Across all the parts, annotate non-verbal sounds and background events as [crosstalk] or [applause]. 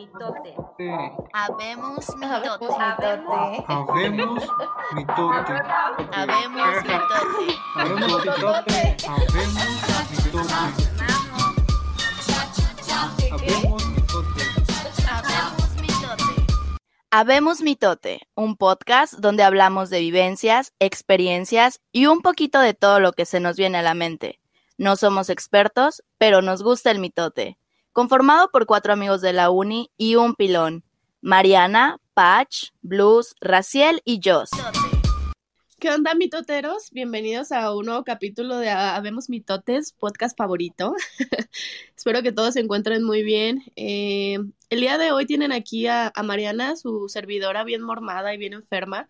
mitote. [laughs] Habemos mitote. Habemos mitote. Habemos mitote. Habemos mitote. Habemos mitote. Habemos mitote. Habemos mitote. Habemos mitote, un podcast donde hablamos de vivencias, experiencias y un poquito de todo lo que se nos viene a la mente. No somos expertos, pero nos gusta el mitote. Conformado por cuatro amigos de la uni y un pilón. Mariana, Patch, Blues, Raciel y Joss. ¿Qué onda, mitoteros? Bienvenidos a un nuevo capítulo de Habemos Mitotes, podcast favorito. [laughs] Espero que todos se encuentren muy bien. Eh, el día de hoy tienen aquí a, a Mariana, su servidora, bien mormada y bien enferma.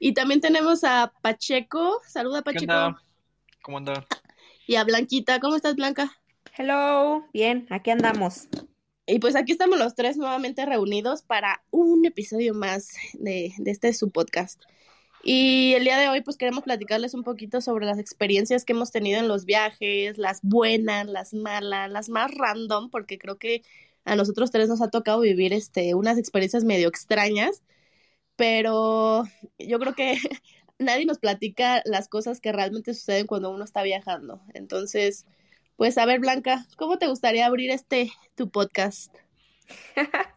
Y también tenemos a Pacheco. Saluda, ¿Qué Pacheco. onda? ¿Cómo anda? Y a Blanquita. ¿Cómo estás, Blanca? Hello, bien, aquí andamos. Y pues aquí estamos los tres nuevamente reunidos para un episodio más de, de este su podcast. Y el día de hoy pues queremos platicarles un poquito sobre las experiencias que hemos tenido en los viajes, las buenas, las malas, las más random, porque creo que a nosotros tres nos ha tocado vivir este, unas experiencias medio extrañas, pero yo creo que [laughs] nadie nos platica las cosas que realmente suceden cuando uno está viajando. Entonces, pues a ver, Blanca, ¿cómo te gustaría abrir este tu podcast? [laughs]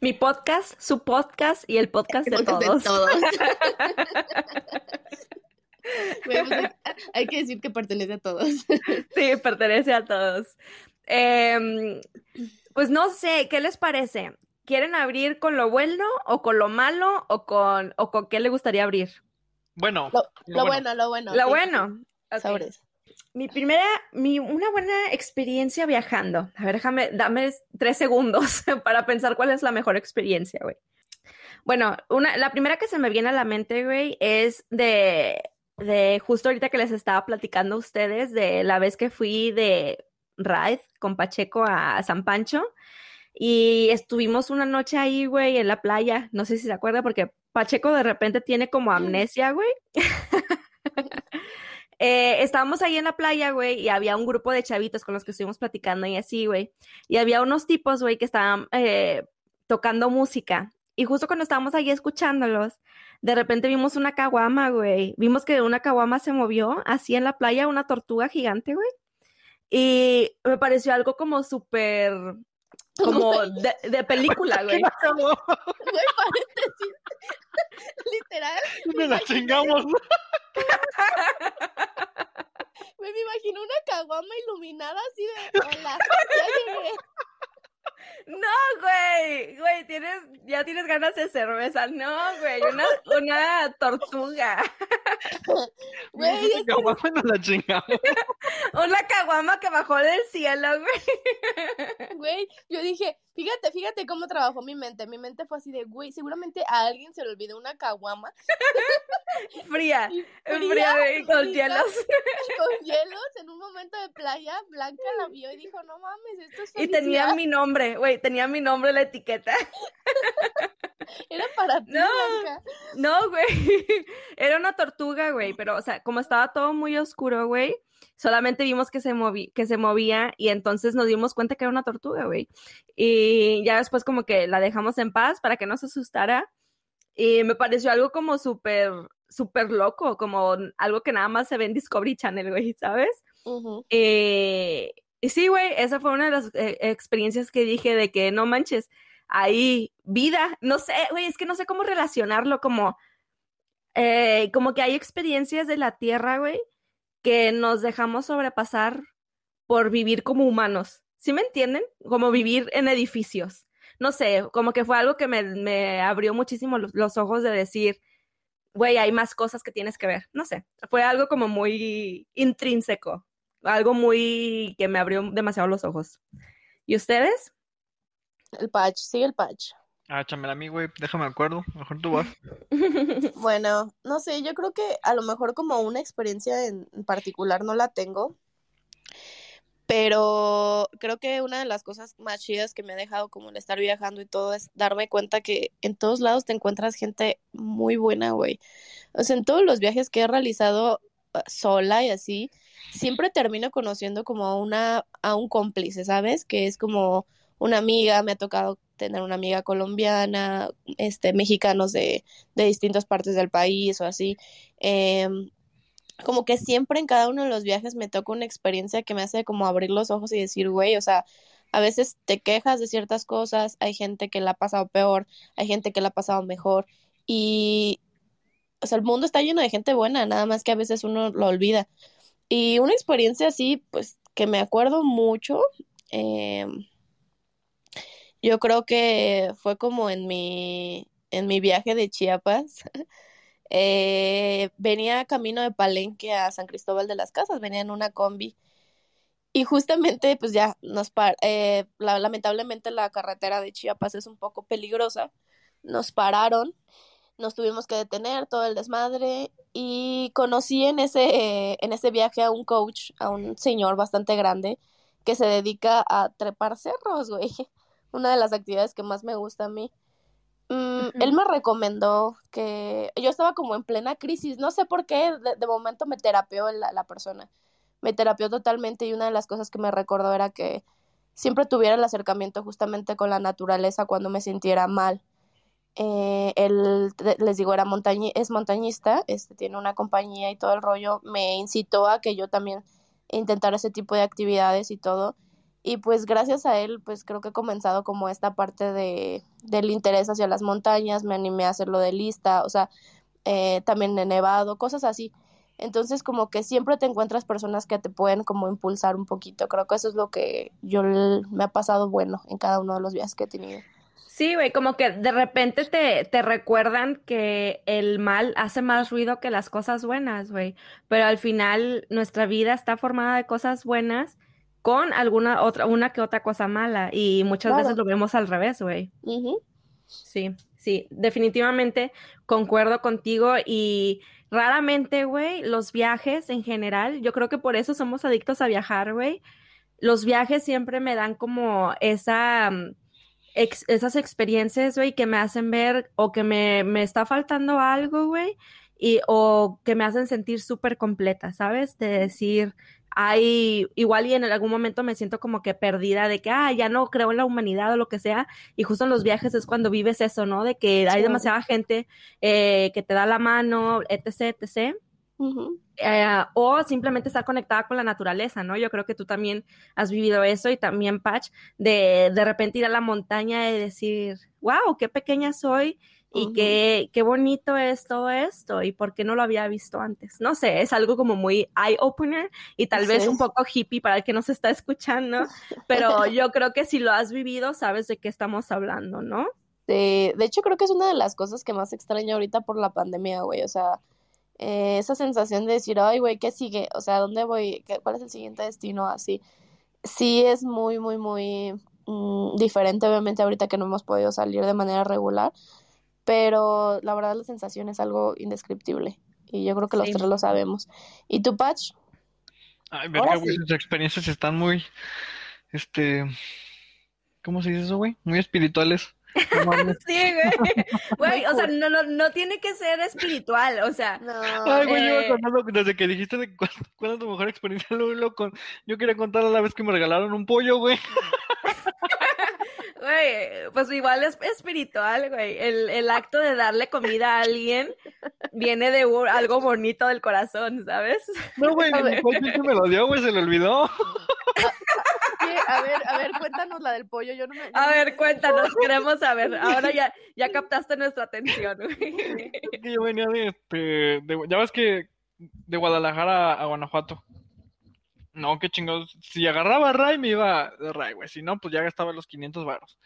Mi podcast, su podcast y el podcast de Podcast todos. todos. [laughs] Güey, pues, hay, hay que decir que pertenece a todos. Sí, pertenece a todos. Em, pues no sé, ¿qué les parece? ¿Quieren abrir con lo bueno o con lo malo o con, o con qué le gustaría abrir? Bueno, Lo, lo bueno, lo bueno. Lo sí. bueno. ok. Sobres. Mi primera, mi, una buena experiencia viajando. A ver, déjame, dame tres segundos [laughs] para pensar cuál es la mejor experiencia, güey. Bueno, una, la primera que se me viene a la mente, güey, es de, de justo ahorita que les estaba platicando a ustedes de la vez que fui de ride con Pacheco a San Pancho y estuvimos una noche ahí, güey, en la playa. No sé si se acuerda porque Pacheco de repente tiene como amnesia, güey. [laughs] Eh, estábamos ahí en la playa, güey, y había un grupo de chavitos con los que estuvimos platicando y así, güey. Y había unos tipos, güey, que estaban eh, tocando música. Y justo cuando estábamos ahí escuchándolos, de repente vimos una caguama, güey. Vimos que una caguama se movió así en la playa, una tortuga gigante, güey. Y me pareció algo como súper, como de, de película, [laughs] güey. Güey, paréntesis. [laughs] Literal. me la chingamos. [laughs] Güey, me imagino una caguama iluminada así de. Hola. Ya llegué. No, güey, güey, tienes, ya tienes ganas de cerveza. No, güey, una, una tortuga. [laughs] Güey, es que Caguama nos la chingamos. Una caguama que bajó del cielo, güey. Güey, yo dije, fíjate, fíjate cómo trabajó mi mente. Mi mente fue así de, güey, seguramente a alguien se le olvidó una caguama [laughs] Fría, y fría, güey, con fría, hielos. con hielos en un momento de playa. Blanca la vio y dijo, no mames, esto es Y tenía felicidad". mi nombre, güey, tenía mi nombre en la etiqueta. [laughs] Era para ti, No. Blanca. No, güey, [laughs] era una tortuga, güey, pero, o sea, como estaba todo muy oscuro, güey, solamente vimos que se, moví, que se movía y entonces nos dimos cuenta que era una tortuga, güey. Y ya después como que la dejamos en paz para que no se asustara. Y me pareció algo como súper, súper loco, como algo que nada más se ve en Discovery Channel, güey, ¿sabes? Eh, y sí, güey, esa fue una de las eh, experiencias que dije de que no manches, ahí vida, no sé, güey, es que no sé cómo relacionarlo, como, eh, como que hay experiencias de la tierra, güey, que nos dejamos sobrepasar por vivir como humanos, ¿sí me entienden? Como vivir en edificios. No sé, como que fue algo que me, me abrió muchísimo los, los ojos de decir, güey, hay más cosas que tienes que ver. No sé, fue algo como muy intrínseco, algo muy que me abrió demasiado los ojos. ¿Y ustedes? El patch, sigue el patch. Ah, chamela a mí, güey. Déjame acuerdo. Mejor tú vas. [laughs] Bueno, no sé, yo creo que a lo mejor como una experiencia en particular no la tengo, pero creo que una de las cosas más chidas que me ha dejado como el estar viajando y todo es darme cuenta que en todos lados te encuentras gente muy buena, güey. O sea, en todos los viajes que he realizado uh, sola y así, siempre termino conociendo como a una, a un cómplice, ¿sabes? Que es como una amiga, me ha tocado tener una amiga colombiana, este, mexicanos de, de distintas partes del país o así. Em, como que siempre en cada uno de los viajes me toca una experiencia que me hace como abrir los ojos y decir, güey, o sea, a veces te quejas de ciertas cosas, hay gente que la ha pasado peor, hay gente que la ha pasado mejor y, o sea, el mundo está lleno de gente buena, nada más que a veces uno lo olvida. Y una experiencia así, pues, que me acuerdo mucho, eh, yo creo que fue como en mi, en mi viaje de Chiapas. [laughs] Eh, venía camino de Palenque a San Cristóbal de las Casas, venía en una combi. Y justamente, pues ya nos par eh, lamentablemente la carretera de Chiapas es un poco peligrosa. Nos pararon, nos tuvimos que detener todo el desmadre y conocí en ese, en ese viaje a un coach, a un señor bastante grande que se dedica a trepar cerros, güey. [laughs] Una de las actividades que más me gusta a mí. Mm, él me recomendó que yo estaba como en plena crisis, no sé por qué, de, momento me terapió la, la, persona, me terapió totalmente y una de las cosas que me recordó era que siempre tuviera el acercamiento justamente con la naturaleza cuando me sintiera mal. Eh, él, les digo, era es montañista, este, tiene una compañía y todo el rollo, me incitó a que yo también intentara ese tipo de actividades y todo. Y pues gracias a él pues creo que he comenzado como esta parte de del interés hacia las montañas me animé a hacerlo de lista o sea eh, también he nevado cosas así. Entonces como que siempre te encuentras personas que te pueden como impulsar un poquito creo que eso es lo que yo me ha pasado bueno en cada uno de los viajes que he tenido Sí, güey, como que de repente te, te recuerdan que el mal hace más ruido que las cosas buenas, güey. Pero al final nuestra vida está formada de cosas buenas con alguna otra, una que otra cosa mala. Y muchas veces lo vemos al revés, güey. Sí, sí, definitivamente concuerdo contigo y raramente, güey, los viajes en general, yo creo que por eso somos adictos a viajar, güey. Los viajes siempre me dan como esa, esas experiencias, güey, que me hacen ver o que me, me está faltando algo, güey, y o que me hacen sentir súper completa, ¿sabes? De decir, hay igual y en algún momento me siento como que perdida de que, ah, ya no creo en la humanidad o lo que sea, y justo en los viajes es cuando vives eso, ¿no? De que hay demasiada gente eh, que te da la mano, etc., etc. Eh, o simplemente estar conectada con la naturaleza, ¿no? Yo creo que tú también has vivido eso y también, Patch, de de repente ir a la montaña y decir, wow, qué pequeña soy y qué, qué bonito es todo esto y por qué no lo había visto antes. No sé, es algo como muy eye-opener y tal vez un poco hippie para el que nos está escuchando, [laughs] pero yo creo que si lo has vivido, sabes de qué estamos hablando, ¿no? de hecho, creo que es una de las cosas que más extraño ahorita por la pandemia, güey. O sea, eh, esa sensación de decir, ay, güey, ¿qué sigue? O sea, ¿dónde voy? ¿Qué, ¿Cuál es el siguiente destino? Así. Sí es muy, muy, muy mm, diferente, obviamente, ahorita que no hemos podido salir de manera regular pero la verdad la sensación es algo indescriptible y yo creo que los tres lo sabemos. ¿Y tu Patch? Ay, verga, güey, sus experiencias están muy, este, ¿cómo se dice eso, güey? Muy espirituales. [laughs] sí, güey. [laughs] Güey, o sea, no, no, no tiene que ser espiritual, o sea. No, Ay, güey, yo eh... desde que dijiste de cuál, [laughs] es tu mejor experiencia, lo, con... yo quería contar a la vez que me regalaron un pollo, güey. Güey, pues igual es espiritual, güey. El, el acto de darle comida a alguien viene de algo bonito del corazón, ¿sabes? No, güey, mi que me lo dio, güey, se le olvidó. A ver, a ver, cuéntanos la del pollo. Yo no me, a ver, cuéntanos, queremos saber. [laughs] Ahora ya, ya captaste nuestra atención, yo venía de, este, de, ya ves que de Guadalajara a Guanajuato. No, qué chingados. Si agarraba Ray, me iba de Ray, güey. Si no, pues ya gastaba los 500 varos.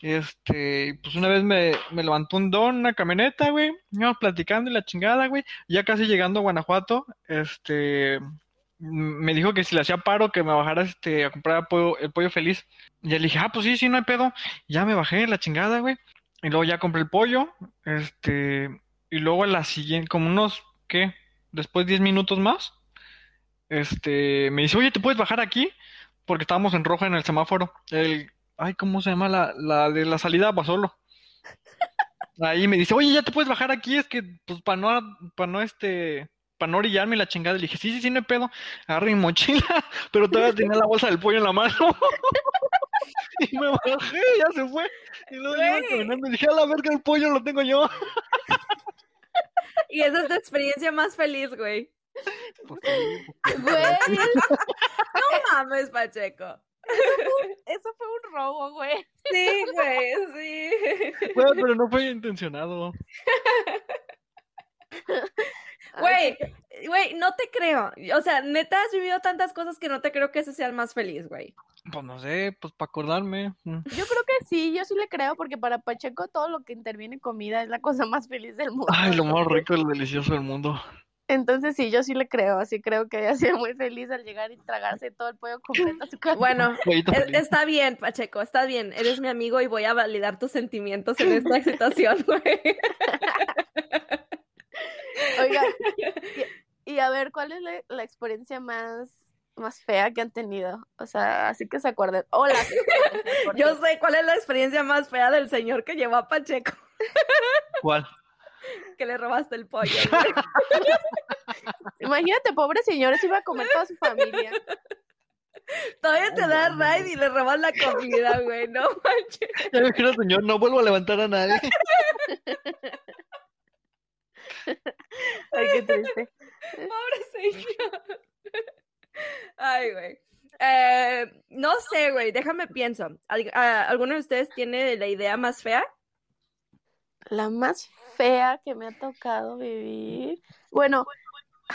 Este, pues una vez me, me levantó un don, una camioneta, güey. Íbamos platicando y la chingada, güey. Ya casi llegando a Guanajuato, este, me dijo que si le hacía paro, que me bajara este, a comprar el pollo, el pollo feliz. Y le dije, ah, pues sí, sí, no hay pedo. Ya me bajé, la chingada, güey. Y luego ya compré el pollo. Este, y luego a la siguiente, como unos, ¿qué? Después 10 minutos más este, me dice, oye, ¿te puedes bajar aquí? Porque estábamos en rojo en el semáforo. El, ay, ¿cómo se llama? La, la de la salida a solo. [laughs] Ahí me dice, oye, ya te puedes bajar aquí, es que, pues, para no, para no, este, para no orillarme la chingada. Le dije, sí, sí, sí, no hay pedo. Agarré mi mochila, [laughs] pero todavía [laughs] tenía la bolsa del pollo en la mano. [laughs] Y me bajé, ya se fue. Y luego yo iba caminando y dije, a la verga, el pollo lo tengo yo. Y esa es tu experiencia más feliz, güey. Pues pues, Güey, No mames, Pacheco. eso fue un robo, güey. Sí, güey, sí. güey, pero no fue intencionado. Güey, güey, no te creo. O sea, neta has vivido tantas cosas que no te creo que ese sea el más feliz, güey. Pues no sé, pues para acordarme. mm. Yo creo que sí, yo sí le creo, porque para Pacheco todo lo que interviene en comida es la cosa más feliz del mundo. Ay, lo más rico y delicioso del mundo. Entonces sí, yo sí le creo, sí creo que haya sido muy feliz al llegar y tragarse todo el pollo completo a su casa. Bueno, [laughs] es- está bien, Pacheco, está bien. Eres mi amigo y voy a validar tus sentimientos en esta [laughs] situación, güey. [laughs] Oiga, [laughs] y, y a ver, ¿cuál es la, la experiencia más, más fea que han tenido? O sea, así que se acuerden. Hola. Yo sé cuál es la experiencia más fea del señor que llevó a Pacheco, ¿Cuál? [laughs] que le robaste el pollo. [laughs] Imagínate, pobre señor, se iba a comer toda su familia. Todavía te da raid y le robas la comida, güey. No manches. Ya me dijeron, señor, no vuelvo a levantar a nadie. [laughs] Ay, qué triste. Pobre señor. Ay, güey. Eh, no sé, güey, déjame pienso. ¿Al- ¿Alguno de ustedes tiene la idea más fea? La más fea que me ha tocado vivir. Bueno,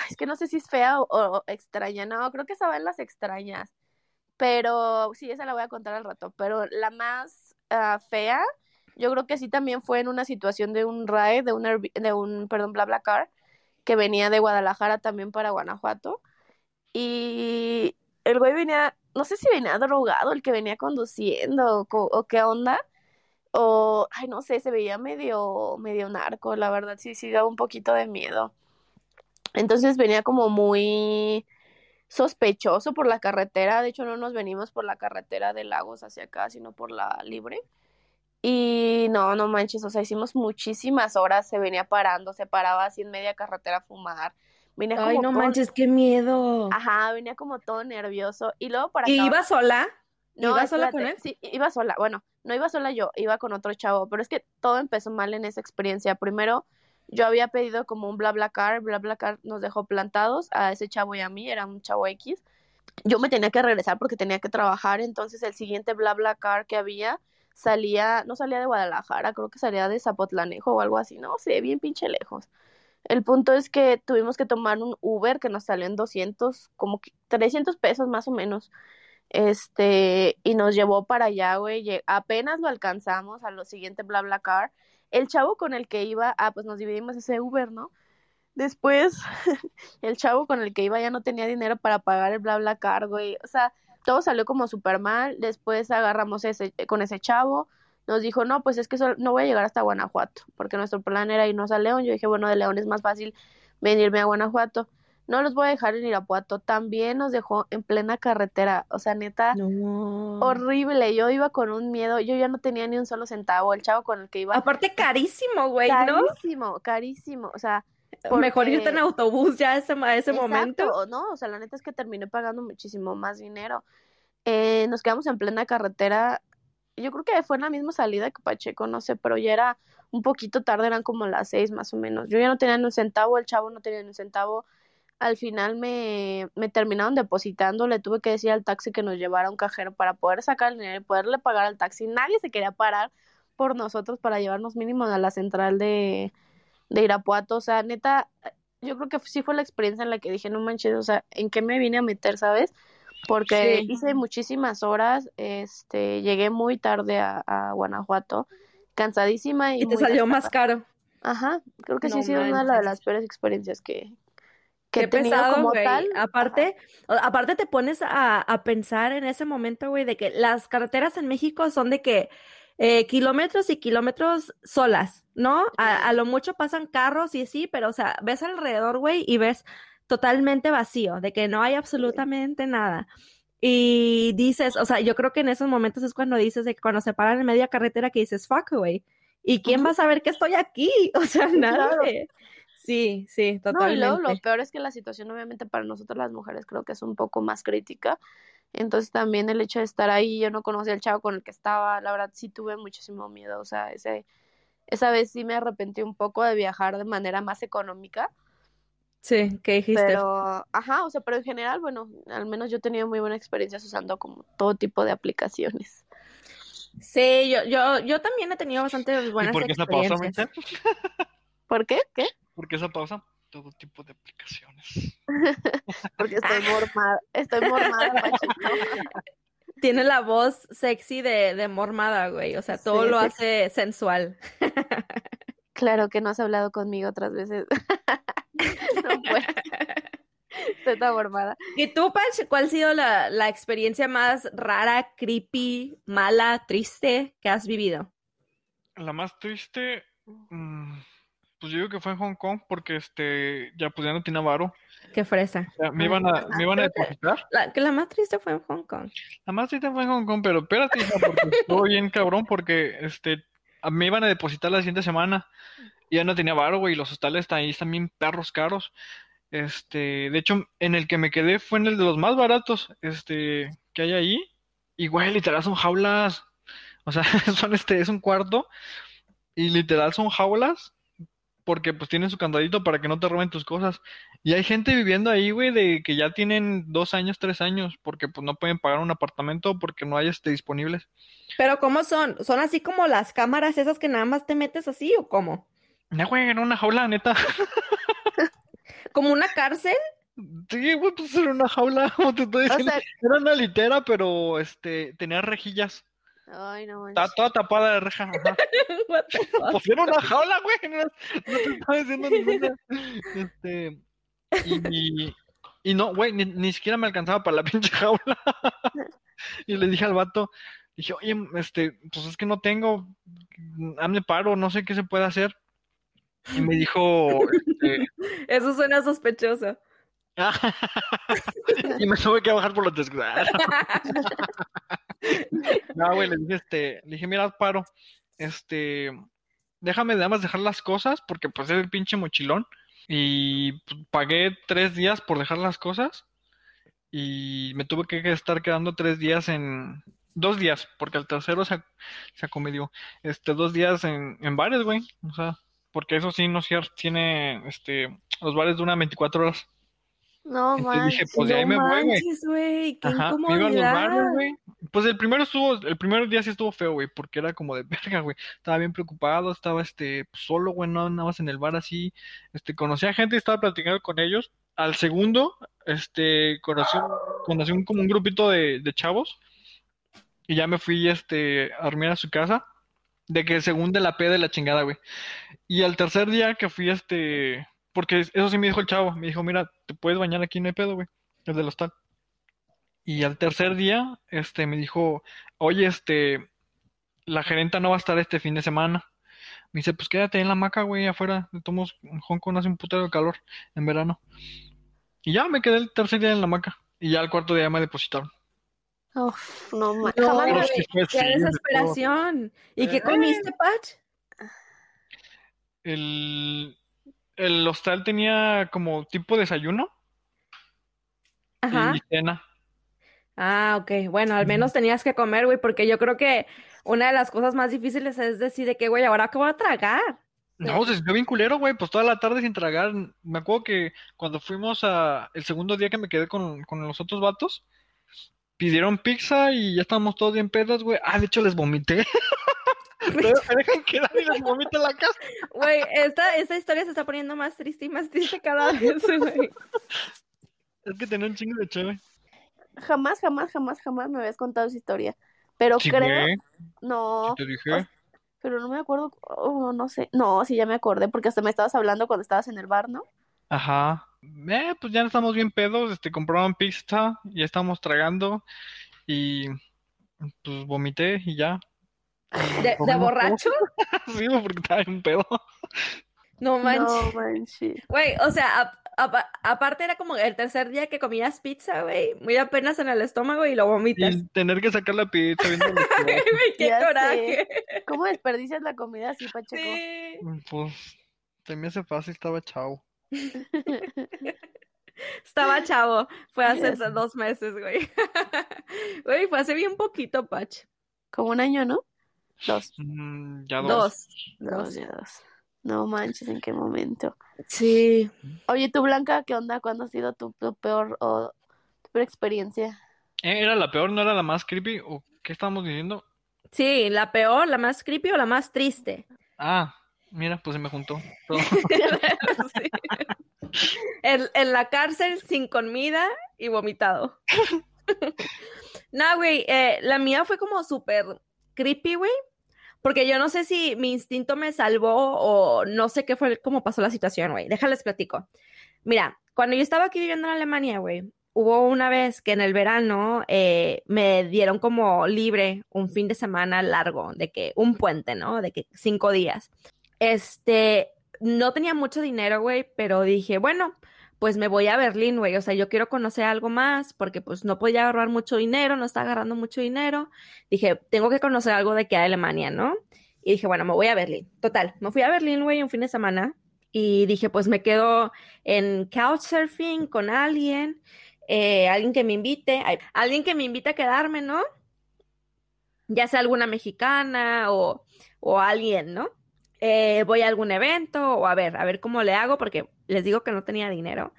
es que no sé si es fea o, o extraña. No, creo que esa va en las extrañas. Pero sí, esa la voy a contar al rato. Pero la más ah, fea, yo creo que sí también fue en una situación de un ride, de un, Airbnb- de un, perdón, BlaBlaCar, que venía de Guadalajara también para Guanajuato. Y el güey venía, no sé si venía drogado el que venía conduciendo o, qué onda. O, ay, no sé, se veía medio, medio narco, la verdad, sí, sí, daba un poquito de miedo. Entonces venía como muy sospechoso por la carretera, de hecho no nos venimos por la carretera de Lagos hacia acá, sino por la libre. Y no, no manches, o sea, hicimos muchísimas horas, se venía parando, se paraba así en media carretera a fumar. Venía Ay, como no todo- manches, qué miedo. Ajá, venía como todo nervioso. Y luego para ¿Y acabar- iba sola? no, ¿Iba sola con él? Sí, iba sola. Bueno, no iba sola yo, iba con otro chavo, pero es que todo empezó mal en esa experiencia. Primero, yo había pedido como un BlaBlaCar, BlaBlaCar nos dejó plantados a ese chavo y a mí, era un chavo X. Yo me tenía que regresar porque tenía que trabajar, entonces el siguiente BlaBlaCar que había salía, no salía de Guadalajara, creo que salía de Zapotlanejo o algo así, no sé, bien pinche lejos. El punto es que tuvimos que tomar un Uber que nos salió en 200, como que 300 pesos más o menos. Este, y nos llevó para allá, güey. Apenas lo alcanzamos a lo siguiente BlaBlaCar. El chavo con el que iba, ah, pues nos dividimos ese Uber, ¿no? Después, [laughs] el chavo con el que iba ya no tenía dinero para pagar el BlaBlaCar, güey. O sea, todo salió como súper mal. Después agarramos ese, con ese chavo. Nos dijo, no, pues es que no voy a llegar hasta Guanajuato, porque nuestro plan era irnos a León. Yo dije, bueno, de León es más fácil venirme a Guanajuato. No los voy a dejar en Irapuato. También nos dejó en plena carretera. O sea, neta, No. horrible. Yo iba con un miedo. Yo ya no tenía ni un solo centavo. El chavo con el que iba, Aparte, carísimo, güey, ¿no? carísimo, carísimo. O sea, Mejor irte en autobús ya a ese, a ese momento. ¿no? O sea, la neta es que terminé pagando muchísimo más dinero. Eh, nos quedamos en plena carretera. Yo creo que fue en la misma salida que Pacheco, no sé, pero ya era un poquito tarde, eran como las seis más o menos. Yo ya no tenía ni un centavo, el chavo no tenía ni un centavo. Al final me, me terminaron depositando, le tuve que decir al taxi que nos llevara a un cajero para poder sacar el dinero y poderle pagar al taxi. Nadie se quería parar por nosotros para llevarnos mínimo a la central de, de Irapuato. O sea, neta, yo creo que sí fue la experiencia en la que dije, no manches, o sea, ¿en qué me vine a meter, sabes? Porque Sí. hice muchísimas horas, este, llegué muy tarde a, a Guanajuato, cansadísima y, Y te salió más caro. Ajá, creo que sí ha sido una de las peores experiencias que, he tenido pesado, como tal. Aparte, aparte te pones a, a pensar en ese momento, güey, de que las carreteras en México son de que eh, kilómetros y kilómetros solas, ¿no? A, a lo mucho pasan carros y sí, pero o sea, ves alrededor, güey, y ves totalmente vacío, de que no hay absolutamente nada. Y dices, o sea, yo creo que en esos momentos es cuando dices de que cuando se paran en media carretera que dices, fuck, güey. ¿Y quién va a saber que estoy aquí? [laughs] O sea, Claro. Sí, sí, No, y totalmente. luego lo peor es que la situación, obviamente, para nosotros las mujeres creo que es un poco más crítica. Entonces también el hecho de estar ahí, yo no conocía al chavo con el que estaba, la verdad sí tuve muchísimo miedo, o sea, ese, esa vez sí me arrepentí un poco de viajar de manera más económica, Sí, ¿qué dijiste? pero, ajá, o sea, pero en general, bueno, al menos yo he tenido muy buenas experiencias usando como todo tipo de aplicaciones. Sí, yo, yo, yo también he tenido bastante ¿Y buenas por qué pausa, experiencias. Michelle? ¿Por qué? ¿Qué? ¿Por qué esa pausa? Todo tipo de aplicaciones. [laughs] Porque estoy mormada, estoy mormada. [laughs] Tiene la voz sexy de, de mormada, güey. O sea, todo Sí, lo sí. hace sensual. [laughs] Claro que no has hablado conmigo otras veces. No puedo. Estoy tan mormada. ¿Y tú, Pach, cuál ha sido la, la experiencia más rara, creepy, mala, triste que has vivido? La más triste, mm, pues yo digo que fue en Hong Kong porque este ya pues ya no tenía varo. Qué fresa. O sea, me iban a, me iban a depositar. La, que la más triste fue en Hong Kong. La más triste fue en Hong Kong, pero espérate, hija, porque [laughs] estuvo bien cabrón porque este a- me iban a depositar la siguiente semana y ya no tenía varo, güey, los hostales están ahí están bien perros caros. Este, de hecho, en el que me quedé fue en el de los más baratos, este, que hay ahí. Y güey, literal son jaulas. O sea, [laughs] son este, es un cuarto y literal son jaulas porque pues tienen su candadito para que no te roben tus cosas. Y hay gente viviendo ahí, güey, de que ya tienen dos años, tres años, porque pues no pueden pagar un apartamento porque no hay este disponibles. Pero ¿cómo son? ¿Son así como las cámaras esas que nada más te metes así o cómo? Ya, güey, era una jaula, neta. [laughs] ¿Como una cárcel? Sí, güey, pues era una jaula, [laughs] como te estoy O diciendo. sea, Era una litera, pero este, tenía rejillas. Ay, no manches. toda tapada de reja. [laughs] era una jaula, güey. No, no te estaba diciendo ninguna. Este, y, y no, güey, ni, ni siquiera me alcanzaba para la [laughs] pinche jaula. Y le dije al vato, dije, oye, este, pues es que no tengo, hazme paro, no sé qué se puede hacer. Y me dijo, este, Eso suena sospechoso. [laughs] y me tuve que bajar por los desgraciados. No, güey, le dije, este, le dije, mira, paro, este, déjame nada más dejar las cosas, porque pues es el pinche mochilón, y pues, pagué tres días por dejar las cosas, y me tuve que estar quedando tres días en, dos días, porque el tercero se, se acomedió, este, dos días en, en bares, güey, o sea, porque eso sí no tiene, este, los bares duran 24 horas. No Entonces dije, manches. pues de ahí No me voy, güey. manches, güey, qué Ajá, me iba a los incomodidad. güey. Pues el primero estuvo, el primer día sí estuvo feo, güey, porque era como de [laughs] verga, güey. Estaba bien preocupado, estaba este pues, solo, güey, no nada más en el bar así. Este, conocí a gente y estaba platicando con ellos. Al segundo, este, conocí, conocí un, como un grupito de, de chavos y ya me fui, este, a dormir a su casa. De que según de la peda de la chingada, güey. Y al tercer día que fui, este, porque eso sí me dijo el chavo, me dijo, mira, te puedes bañar aquí, no hay pedo, güey, el del hostal. Y al tercer día, este, me dijo, oye, este, la gerenta no va a estar este fin de semana. Me dice, pues quédate en la hamaca, güey, afuera. Tomos en Hong Kong hace un putero de calor en verano. Y ya me quedé el tercer día en la hamaca. Y ya al cuarto día me depositaron. Uf, no No, jamás sí qué todo. desesperación. ¿Y qué Eh. comiste, Pach? El, el hostal tenía como tipo desayuno Ajá. y cena. Ah, ok. Bueno, al menos tenías que comer, güey, porque yo creo que una de las cosas más difíciles es decir de que, güey, ahora qué voy a tragar. No, se sintió bien culero, güey, pues toda la tarde sin tragar. Me acuerdo que cuando fuimos a el segundo día que me quedé con, con los otros vatos, pidieron pizza y ya estábamos todos bien pedos, güey. Ah, de hecho les vomité. [laughs] [laughs] Me dejan quedar y les vomito en la casa. Güey, esta, esta historia se está poniendo más triste y más triste cada [laughs] vez, güey. Es que tenía un chingo de chévere. jamás, jamás, jamás, jamás me habías contado esa historia. Pero Sí, creo, güey, no, sí te dije. pero no me acuerdo, oh, no sé. No, sí, ya me acordé porque hasta me estabas hablando cuando estabas en el bar, ¿no? Ajá. Eh, pues ya estamos bien pedos, este, compraron pizza, ya estamos tragando y pues vomité y ya. ¿De, de borracho? [laughs] Sí, porque estaba en pedo. No manches. No manches. Güey, o sea, a- a- aparte era como el tercer día que comías pizza, güey, muy apenas en el estómago y lo vomitas. Y tener que sacar la pizza viendo [laughs] qué Ya sé. coraje. ¿Cómo desperdicias la comida así, Pacheco? Sí. Pues se me hace fácil, estaba chao. [laughs] Estaba chavo. Fue hace Yes. dos meses, güey. Güey, fue hace bien poquito, Pach. Como un año, ¿no? Dos. Mm, ya dos. Dos. Dos, ya dos. No manches, ¿en qué momento? Sí. Oye, tú, Blanca, ¿qué onda? ¿Cuándo ha sido tu, tu peor o tu peor experiencia? Eh, ¿Era la peor, no era la más creepy? ¿O qué estábamos diciendo? Sí, la peor, la más creepy o la más triste. Ah, mira, pues se me juntó. todo. [laughs] Sí. En, en la cárcel sin comida y vomitado. [laughs] No, güey, eh, la mía fue como súper creepy, güey. Porque yo no sé si mi instinto me salvó o no sé qué fue, cómo pasó la situación, güey. Déjales platico. Mira, cuando yo estaba aquí viviendo en Alemania, güey, hubo una vez que en el verano eh, me dieron como libre un fin de semana largo, de que un puente, ¿no? De que cinco días. Este, no tenía mucho dinero, güey, pero dije, bueno, pues me voy a Berlín, güey. O sea, yo quiero conocer algo más porque pues no podía agarrar mucho dinero, no estaba agarrando mucho dinero. Dije, tengo que conocer algo de que Alemania, ¿no? Y dije, bueno, me voy a Berlín. Total, me fui a Berlín, güey, un fin de semana. Y dije, pues me quedo en couchsurfing con alguien, eh, alguien que me invite, alguien que me invite a quedarme, ¿no? Ya sea alguna mexicana o, o alguien, ¿no? Eh, voy a algún evento o a ver, a ver cómo le hago porque les digo que no tenía dinero.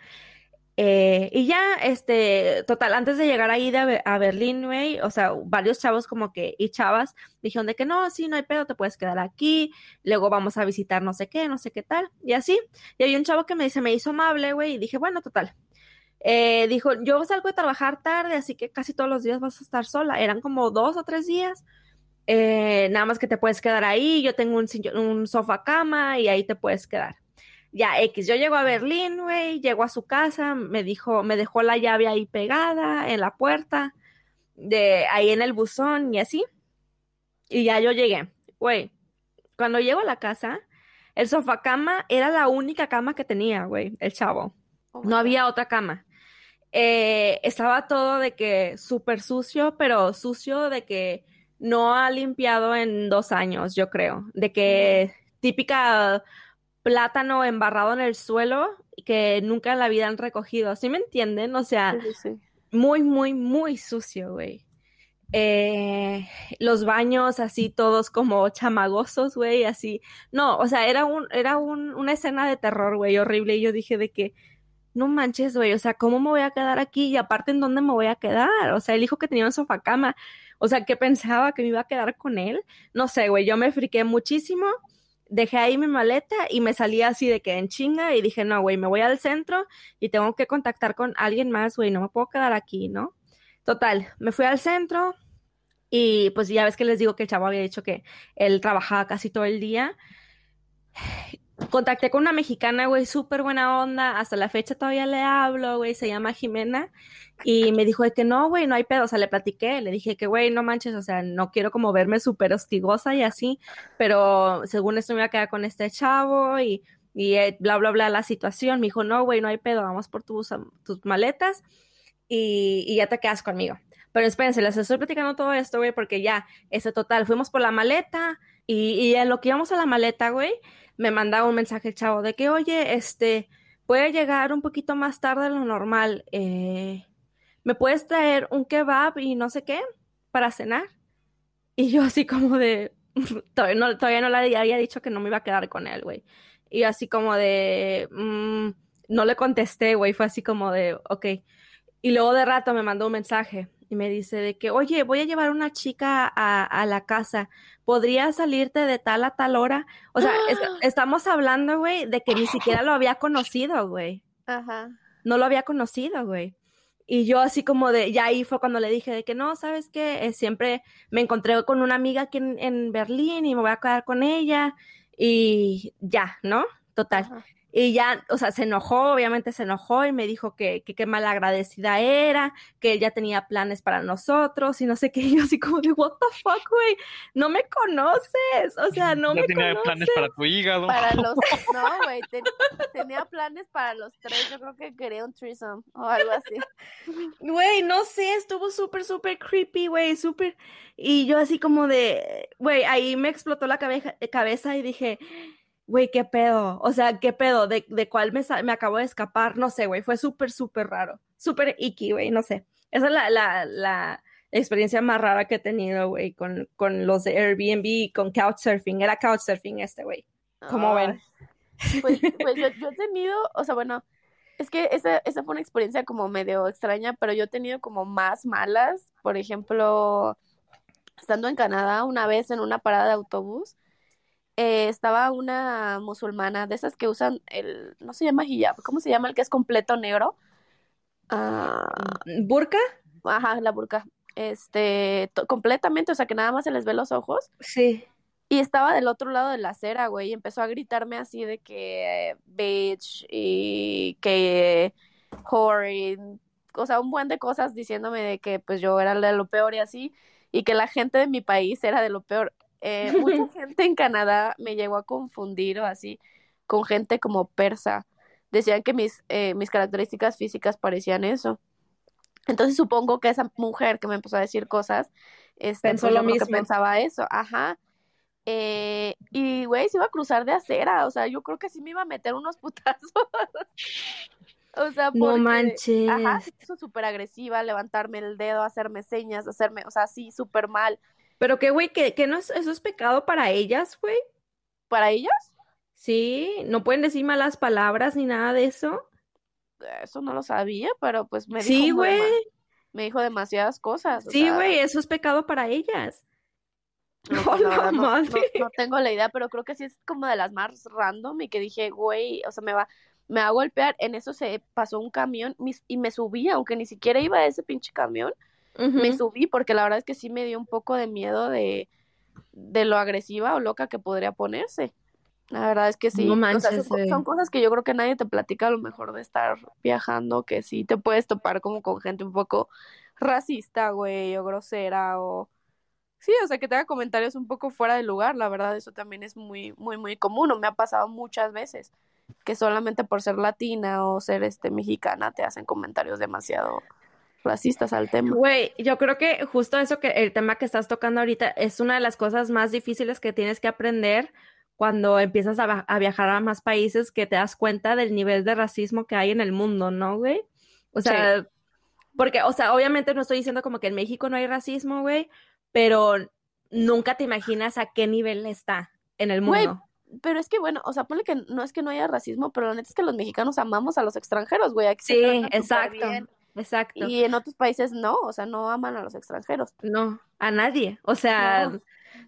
Eh, y ya, este, total, antes de llegar ahí de a, Be- a Berlín, güey, o sea, varios chavos como que, y chavas, dijeron de que no, sí, no hay pedo, te puedes quedar aquí, luego vamos a visitar no sé qué, no sé qué tal, y así. Y hay un chavo que me dice, me hizo amable, güey, y dije, bueno, total. Eh, dijo, yo salgo de trabajar tarde, así que casi todos los días vas a estar sola. Eran como dos o tres días. Eh, nada más que te puedes quedar ahí, yo tengo un, un sofá cama y ahí te puedes quedar. Ya, X, yo llego a Berlín, güey, llego a su casa, me dijo, me dejó la llave ahí pegada en la puerta, de ahí en el buzón y así. Y ya yo llegué, güey. Cuando llego a la casa, el sofá cama era la única cama que tenía, güey, el chavo. Oh No había otra cama. Eh, estaba todo de que súper sucio, pero sucio de que no ha limpiado en dos años, yo creo. De que típica plátano embarrado en el suelo que nunca en la vida han recogido. ¿Sí me entienden? O sea, Sí, sí, sí. muy, muy, muy sucio, güey. Eh, los baños así todos como chamagosos, güey, así. No, o sea, era un, era un, una escena de terror, güey, horrible. Y yo dije de que, no manches, güey, o sea, ¿cómo me voy a quedar aquí? Y aparte, ¿en dónde me voy a quedar? O sea, él dijo que tenía un sofá cama. O sea, ¿qué pensaba que me iba a quedar con él? No sé, güey, yo me friqué muchísimo. Dejé ahí mi maleta y me salí así de que en chinga y dije, no, güey, me voy al centro y tengo que contactar con alguien más, güey, no me puedo quedar aquí, ¿no? Total, me fui al centro y pues ya ves que les digo que el chavo había dicho que él trabajaba casi todo el día. Contacté con una mexicana, güey, súper buena onda. Hasta la fecha todavía le hablo, güey, se llama Jimena. Y me dijo de que no, güey, no hay pedo. O sea, le platiqué, le dije que, güey, no manches, o sea, no quiero como verme súper hostigosa y así. Pero según esto me iba a quedar con este chavo y, y eh, bla, bla, bla, la situación. Me dijo, no, güey, no hay pedo, vamos por tus, tus maletas y, y ya te quedas conmigo. Pero espérense, les estoy platicando todo esto, güey, porque ya, ese total, fuimos por la maleta y, y en lo que íbamos a la maleta, güey, me mandaba un mensaje el chavo de que, oye, este, puede llegar un poquito más tarde de lo normal, eh, ¿me puedes traer un kebab y no sé qué para cenar? Y yo así como de, [laughs] todavía no, todavía no le había dicho que no me iba a quedar con él, güey. Y así como de, mm, no le contesté, güey, fue así como de, ok. Y luego de rato me mandó un mensaje y me dice de que, oye, voy a llevar una chica a, a la casa, ¿podría salirte de tal a tal hora? O sea, es- [gasps] estamos hablando, güey, de que ni siquiera lo había conocido, güey. Ajá. No lo había conocido, güey. Y yo así como de, ya ahí fue cuando le dije de que no, ¿sabes qué? Eh, siempre me encontré con una amiga aquí en, en Berlín y me voy a quedar con ella y ya, ¿no? Total. Ajá. Y ya, o sea, se enojó, obviamente se enojó y me dijo que que qué malagradecida era, que él ya tenía planes para nosotros y no sé qué. Y yo así como de, what the fuck, güey, no me conoces, o sea, no ya me tenía conoces. planes para tu hígado. Para [laughs] los. No, güey. ten- tenía planes para los tres. Yo creo que quería un threesome o algo así. Güey, no sé, estuvo súper, súper creepy, güey, súper. Y yo así como de, güey, ahí me explotó la cabeza, cabeza y dije, güey, qué pedo. O sea, qué pedo, de, de cuál me, me acabo de escapar. No sé, güey, fue súper, súper raro. Súper icky, güey, no sé. Esa es la, la, la experiencia más rara que he tenido, güey, con, con los de Airbnb con Couchsurfing. Era Couchsurfing este, güey. ¿Cómo ven? Pues, pues yo, yo, he tenido, o sea, bueno, es que esa, esa fue una experiencia como medio extraña, pero yo he tenido como más malas. Por ejemplo, estando en Canadá una vez en una parada de autobús, eh, estaba una musulmana de esas que usan el, no se llama hijab, ¿cómo se llama el que es completo negro? Uh, ¿Burka? Ajá, la burka. Este, completamente, o sea que nada más se les ve los ojos. Sí. Y estaba del otro lado de la acera, güey, y empezó a gritarme así de que bitch y que whore, o sea, un buen de cosas diciéndome de que pues yo era de lo peor y así, y que la gente de mi país era de lo peor. Eh, [laughs] mucha gente en Canadá me llegó a confundir o así con gente como persa. Decían que mis, eh, mis características físicas parecían eso. Entonces supongo que esa mujer que me empezó a decir cosas, este, pensó lo mismo. Que pensaba eso, ajá. Eh, y, güey, se iba a cruzar de acera, o sea, yo creo que sí me iba a meter unos [laughs] putazos. o sea, porque, no manches. Ajá, súper agresiva, levantarme el dedo, hacerme señas, hacerme, o sea, sí, súper mal. Pero que, güey, que, que no es, eso es pecado para ellas, güey. ¿Para ellas? Sí, no pueden decir malas palabras ni nada de eso. Eso no lo sabía, pero pues me dijo. Sí, güey. Me dijo demasiadas cosas. Sí, güey, eso es pecado para ellas. No, [laughs] pues, no, no, no, no, tengo la idea, pero creo que sí es como de las más random y que dije, güey, o sea, me va, me va a golpear. En eso se pasó un camión y me subí, aunque ni siquiera iba a ese pinche camión, uh -huh. me subí porque la verdad es que sí me dio un poco de miedo de, de lo agresiva o loca que podría ponerse. La verdad es que sí. No manches, o sea, son, son, cosas que yo creo que nadie te platica a lo mejor de estar viajando, que sí te puedes topar como con gente un poco racista, güey, o grosera, o Sí, o sea, que te haga comentarios un poco fuera de lugar, la verdad, eso también es muy, muy, muy común, o me ha pasado muchas veces, que solamente por ser latina o ser este mexicana te hacen comentarios demasiado racistas al tema. Güey, yo creo que justo eso que el tema que estás tocando ahorita es una de las cosas más difíciles que tienes que aprender cuando empiezas a, a viajar a más países, que te das cuenta del nivel de racismo que hay en el mundo, ¿no, güey? O sea, sí. porque, o sea, obviamente no estoy diciendo como que en México no hay racismo, güey, pero nunca te imaginas a qué nivel está en el mundo. Güey, pero es que bueno, o sea, ponle que no es que no haya racismo, pero la neta es que los mexicanos amamos a los extranjeros, güey. Aquí sí, exacto. Exacto. Y en otros países no, o sea, no aman a los extranjeros. No, a nadie. O sea, no.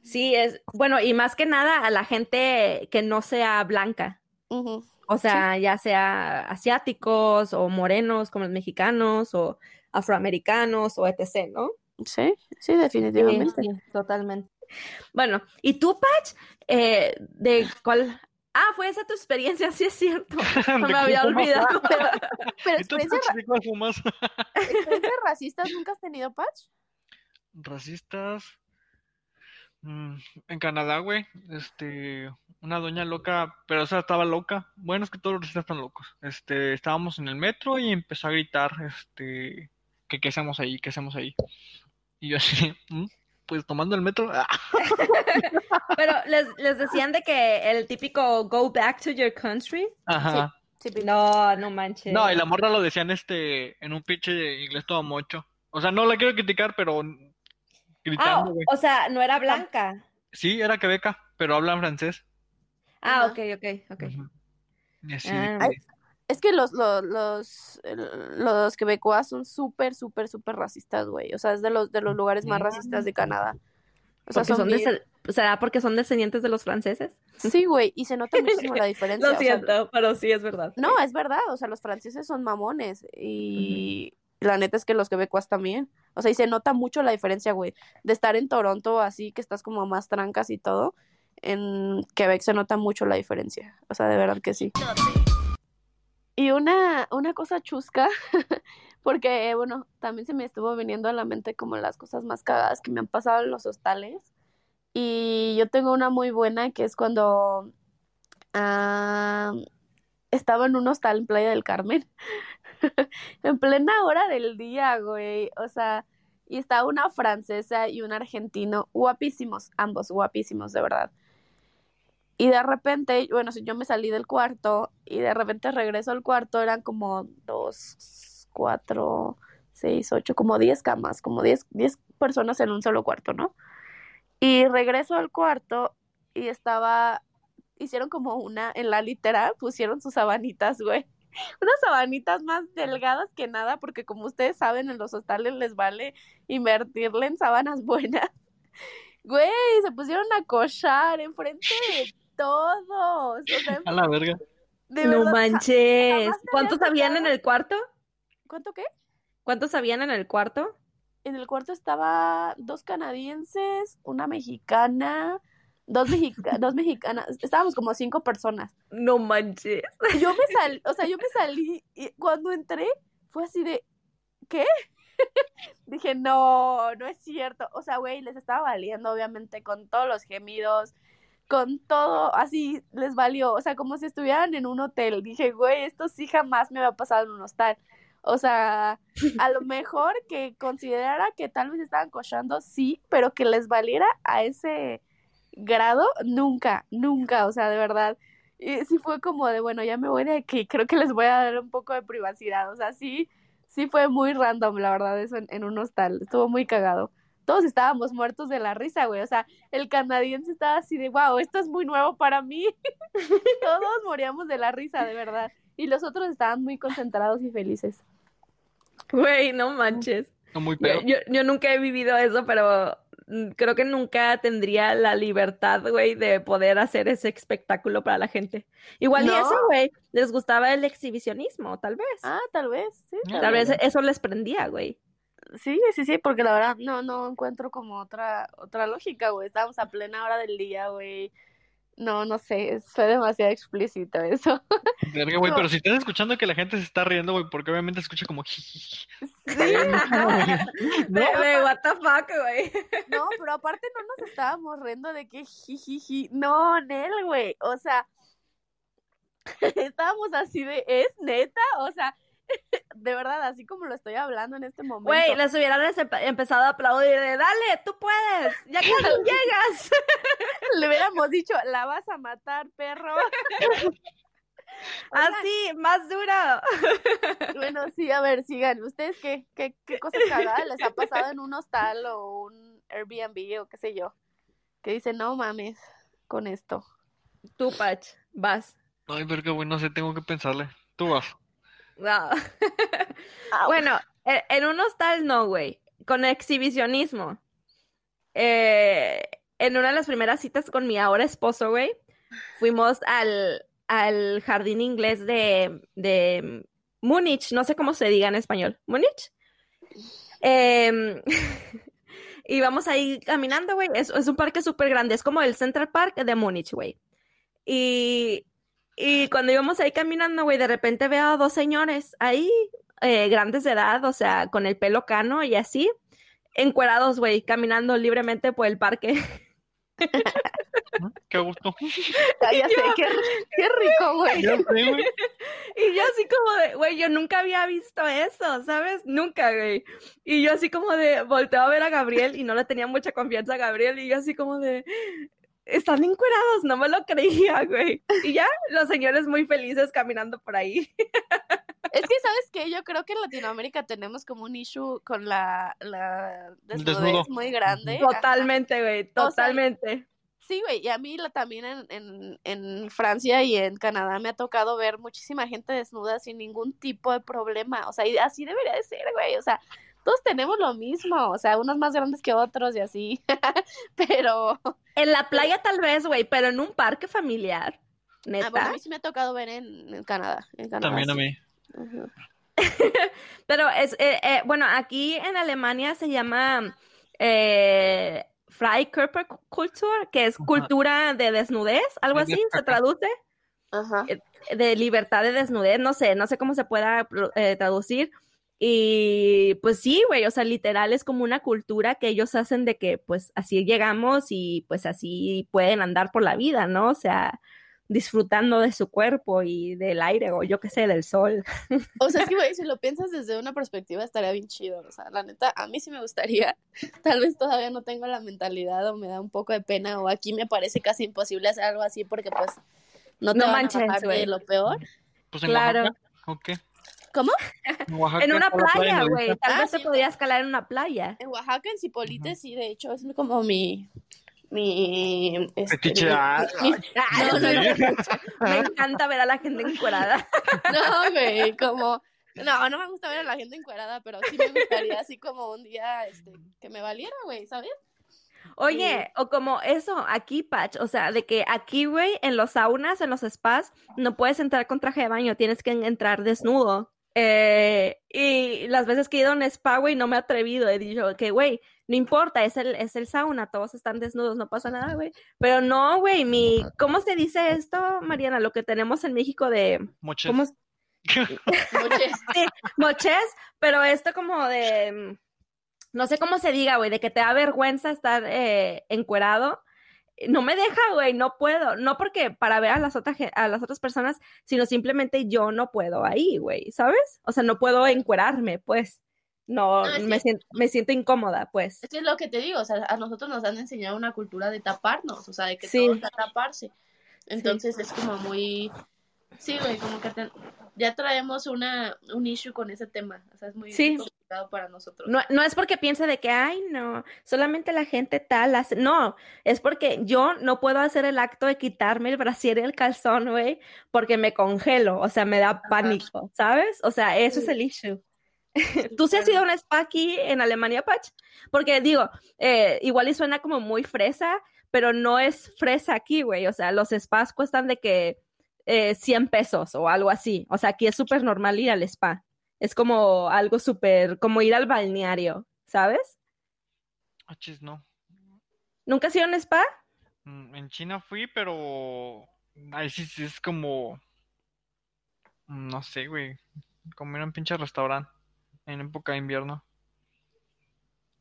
sí, es, bueno, y más que nada a la gente que no sea blanca. Uh -huh. O sea, sí. ya sea asiáticos o morenos como los mexicanos o afroamericanos o etc., ¿no? Sí, sí, definitivamente. Sí, sí, totalmente. Bueno, ¿y tú, Patch? Eh, ¿De cuál? Ah, fue esa tu experiencia, sí es cierto. [laughs] No me había olvidado. [laughs] pero, pero experiencias ¿Experiencias [laughs] racistas nunca has tenido, Patch? Racistas. Mm, en Canadá, güey, este, una doña loca, pero esa estaba loca. Bueno, es que todos los racistas están locos. Este, estábamos en el metro y empezó a gritar, este, que qué hacemos ahí, qué hacemos ahí. Y yo así, pues tomando el metro. [laughs] Pero les, les, decían de que el típico go back to your country. Ajá. Sí. Sí, no, no manches. No, y la morra lo decían este en un pinche inglés todo mocho. O sea, no la quiero criticar, pero gritando, ah, o sea, no era blanca. Sí, era quebeca, pero habla francés. Ah, ok, ok, ok. Uh -huh. Y así ah. Es que los, los, los, los quebecois son súper, súper, súper racistas, güey. O sea, es de los, de los lugares más racistas de Canadá. O sea, son bien... ¿Será porque son descendientes de los franceses? Sí, güey, y se nota [laughs] muchísimo la diferencia. Lo siento, o sea, pero sí es verdad. No, es verdad, o sea, los franceses son mamones y uh -huh. la neta es que los quebecuas también. O sea, y se nota mucho la diferencia, güey, de estar en Toronto así, que estás como más trancas y todo. En Quebec se nota mucho la diferencia. O sea, de verdad que sí. Y una, una cosa chusca, [laughs] porque, bueno, también se me estuvo viniendo a la mente como las cosas más cagadas que me han pasado en los hostales. Y yo tengo una muy buena que es cuando uh, estaba en un hostal en Playa del Carmen, [laughs] en plena hora del día, güey. O sea, y estaba una francesa y un argentino, guapísimos, ambos guapísimos, de verdad. Y de repente, bueno, si yo me salí del cuarto y de repente regreso al cuarto, eran como dos, cuatro, seis, ocho, como diez camas, como diez, diez personas en un solo cuarto, ¿no? Y regreso al cuarto y estaba, hicieron como una, en la litera pusieron sus sabanitas, güey. [laughs] Unas sabanitas más delgadas que nada, porque como ustedes saben, en los hostales les vale invertirle en sábanas [laughs] buenas. Güey, se pusieron a cochar enfrente de todos. O sea, [laughs] A la verga. de no verdad, manches. jamás ¿Cuántos había habían en el cuarto? ¿Cuánto qué? ¿Cuántos habían en el cuarto? En el cuarto estaba dos canadienses, una mexicana, dos, mexica- dos mexicanas. Estábamos como cinco personas. No manches. Yo me salí, o sea, yo me salí y cuando entré fue así de, ¿qué? [laughs] Dije, no, no es cierto. O sea, güey, les estaba valiendo, obviamente, con todos los gemidos, con todo, así les valió. O sea, como si estuvieran en un hotel. Dije, güey, esto sí jamás me va a pasar en un hostal. O sea, a lo [laughs] mejor que considerara que tal vez estaban cochando, sí, pero que les valiera a ese grado, nunca, nunca, o sea, de verdad. Y sí fue como de, bueno, ya me voy de aquí, creo que les voy a dar un poco de privacidad, o sea, sí, sí fue muy random, la verdad, eso en, en un hostal, estuvo muy cagado. Todos estábamos muertos de la risa, güey, o sea, el canadiense estaba así de, wow, esto es muy nuevo para mí. [laughs] Todos moríamos de la risa, de verdad. Y los otros estaban muy concentrados y felices. Güey, no manches. No muy Yo, yo, yo nunca he vivido eso, pero mm, creo que nunca tendría la libertad, güey, de poder hacer ese espectáculo para la gente. Igual y eso, güey, les gustaba el exhibicionismo, tal vez. Ah, tal vez, sí. Ah, Tal vez eso les prendía, güey. Sí, sí, sí, porque la verdad no, no encuentro como otra, otra lógica, güey. Estábamos a plena hora del día, güey. No, no sé, fue demasiado explícito eso. [laughs] Verga, güey, No. pero si estás escuchando que la gente se está riendo, güey, porque obviamente escucha como. Sí, [laughs] No, güey, [laughs] what the fuck, güey. no, pero aparte no nos estábamos riendo de que jijiji. No, Nel, güey. O sea, estábamos así de, ¿es neta? O sea, [laughs] de verdad, así como lo estoy hablando en este momento. Güey, les hubieran empe- empezado a aplaudir de, dale, tú puedes, ya casi [laughs] llegas. [laughs] Le hubiéramos dicho, la vas a matar, perro. Así, más duro. Bueno, sí, a ver, sigan. ¿Ustedes qué, qué, qué cosa cagada les ha pasado en un hostal o un Airbnb o qué sé yo? Que dicen, no mames con esto. Tú, Pach, vas. Ay, verga, güey, no sé, tengo que pensarle. Tú vas. No. Bueno, e- en un hostal no, güey. Con exhibicionismo. Eh, en una de las primeras citas con mi ahora esposo, güey, fuimos al, al jardín inglés de, de Múnich, no sé cómo se diga en español. ¿Múnich? Em, [laughs] y vamos ahí caminando, güey. Es, es un parque súper grande, es como el Central Park de Múnich, güey. Y, y cuando íbamos ahí caminando, güey, de repente veo a dos señores ahí, eh, grandes de edad, o sea, con el pelo cano y así, encuerados, güey, caminando libremente por el parque. Qué gusto. ya, ya sé, qué, qué rico, güey. Ya sé, güey. Y yo así como de, güey, yo nunca había visto eso, ¿sabes? Nunca, güey. Y yo así como de, volteo a ver a Gabriel y no le tenía mucha confianza a Gabriel y yo así como de, están encuerados, no me lo creía, [laughs] güey. Y ya, los señores muy felices caminando por ahí. Es que, ¿sabes qué? Yo creo que en Latinoamérica tenemos como un issue con la, la desnudez Desnudo. muy grande. Totalmente, güey, sea, totalmente. Sí, güey, y a mí la, también en, en, en Francia y en Canadá me ha tocado ver muchísima gente desnuda sin ningún tipo de problema, o sea, y así debería de ser, güey, o sea, todos tenemos lo mismo, o sea, unos más grandes que otros y así, [laughs] pero, En la playa tal vez, güey, pero en un parque familiar, neta. ah, bueno, a mí sí me ha tocado ver en, en Canadá, en Canadá. También a mí. Ajá. [laughs] Pero es, eh, eh, bueno, aquí en Alemania se llama eh, Freikörperkultur, que es Ajá. cultura de desnudez, algo así se traduce, Ajá. de libertad de desnudez, no sé, no sé cómo se pueda eh, traducir. Y pues sí, güey, o sea, literal es como una cultura que ellos hacen de que pues así llegamos y pues así pueden andar por la vida, ¿no? O sea, disfrutando de su cuerpo y del aire o yo qué sé, del sol. [laughs] O sea, es que, güey, si lo piensas desde una perspectiva estaría bien chido. O sea, la neta, a mí sí me gustaría. [laughs] Tal vez todavía no tengo la mentalidad o me da un poco de pena o aquí me parece casi imposible hacer algo así porque pues no te No van manches, a de güey. lo peor. Pues en Claro. Oaxaca, ¿o qué? ¿Cómo? En, Oaxaca En una playa, güey. Tal Ah, vez se sí. podía escalar en una playa. En Oaxaca, en Cipolite, sí, de hecho, es como mi... Mi... este, mi- ah, mi- Ah, No, no, no. Me encanta ver a la gente encuerada. [laughs] No, güey, como... No, no me gusta ver a la gente encuerada, pero sí me gustaría así como un día, este, que me valiera, güey, ¿sabes? Oye, o como eso, aquí, Patch, o sea, de que aquí, güey, en los saunas, en los spas, no puedes entrar con traje de baño, tienes que entrar desnudo. Eh, y las veces que he ido a un spa, güey, no me he atrevido, he dicho que, güey, no importa, es el, es el sauna, todos están desnudos, no pasa nada, güey. Pero no, güey, mi, ¿cómo se dice esto, Mariana? Lo que tenemos en México de, Moches. ¿cómo? es? [laughs] Noches. Sí, moches, pero esto como de, mm, no sé cómo se diga, güey, de que te da vergüenza estar eh, encuerado. No me deja, güey, no puedo. No porque para ver a las, otras, a las otras personas, sino simplemente yo no puedo ahí, güey, ¿sabes? O sea, no puedo encuerarme, pues. No, Ah, sí. me, siento, me siento incómoda, pues. Es que es lo que te digo, o sea, a nosotros nos han enseñado una cultura de taparnos, o sea, de que Sí. todo está taparse. Entonces es como muy, sí, güey, como que te- ya traemos una, un issue con ese tema, o sea, es muy Sí. Para nosotros. No, no es porque piense de que, ay, no, solamente la gente tal hace. No, es porque yo no puedo hacer el acto de quitarme el brasier y el calzón, güey, porque me congelo, o sea, me da pánico, ¿sabes? O sea, eso es el issue. [laughs] ¿Tú sí has ido a un spa aquí en Alemania, Patch? Porque digo, eh, igual y suena como muy fresa, pero no es fresa aquí, güey. O sea, los spas cuestan de que eh, 100 pesos o algo así. O sea, aquí es súper normal ir al spa. Es como algo súper, como ir al balneario, ¿sabes? Ah, chis, no. ¿Nunca has ido a un spa? Mm, En China fui, pero ahí sí, sí es como, no sé, güey, como ir a un pinche restaurante en época de invierno.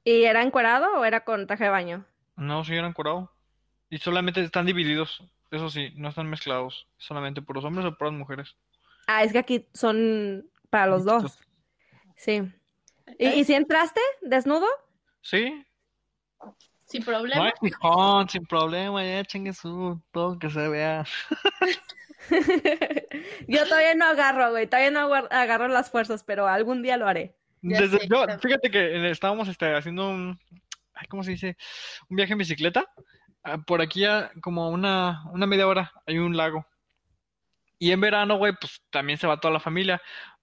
¿Y era encuerado o era con traje de baño? No, sí eran curado. Y solamente están divididos, eso sí, no están mezclados, solamente puros hombres o puras mujeres. Ah, es que aquí son para los dos. Sí. ¿Y, y si entraste desnudo? Sí, Sin no problema. hay fijón, sin problema, ya chingue su, todo que se vea. [laughs] Yo todavía no agarro, güey, todavía no agarro las fuerzas, pero algún día lo haré. Desde, sé, yo, fíjate que eh, estábamos este, haciendo un, ay, ¿cómo se dice? Un viaje en bicicleta. Ah, Por aquí a como una, una media hora hay un lago. Y en verano, güey, pues también se va toda la familia.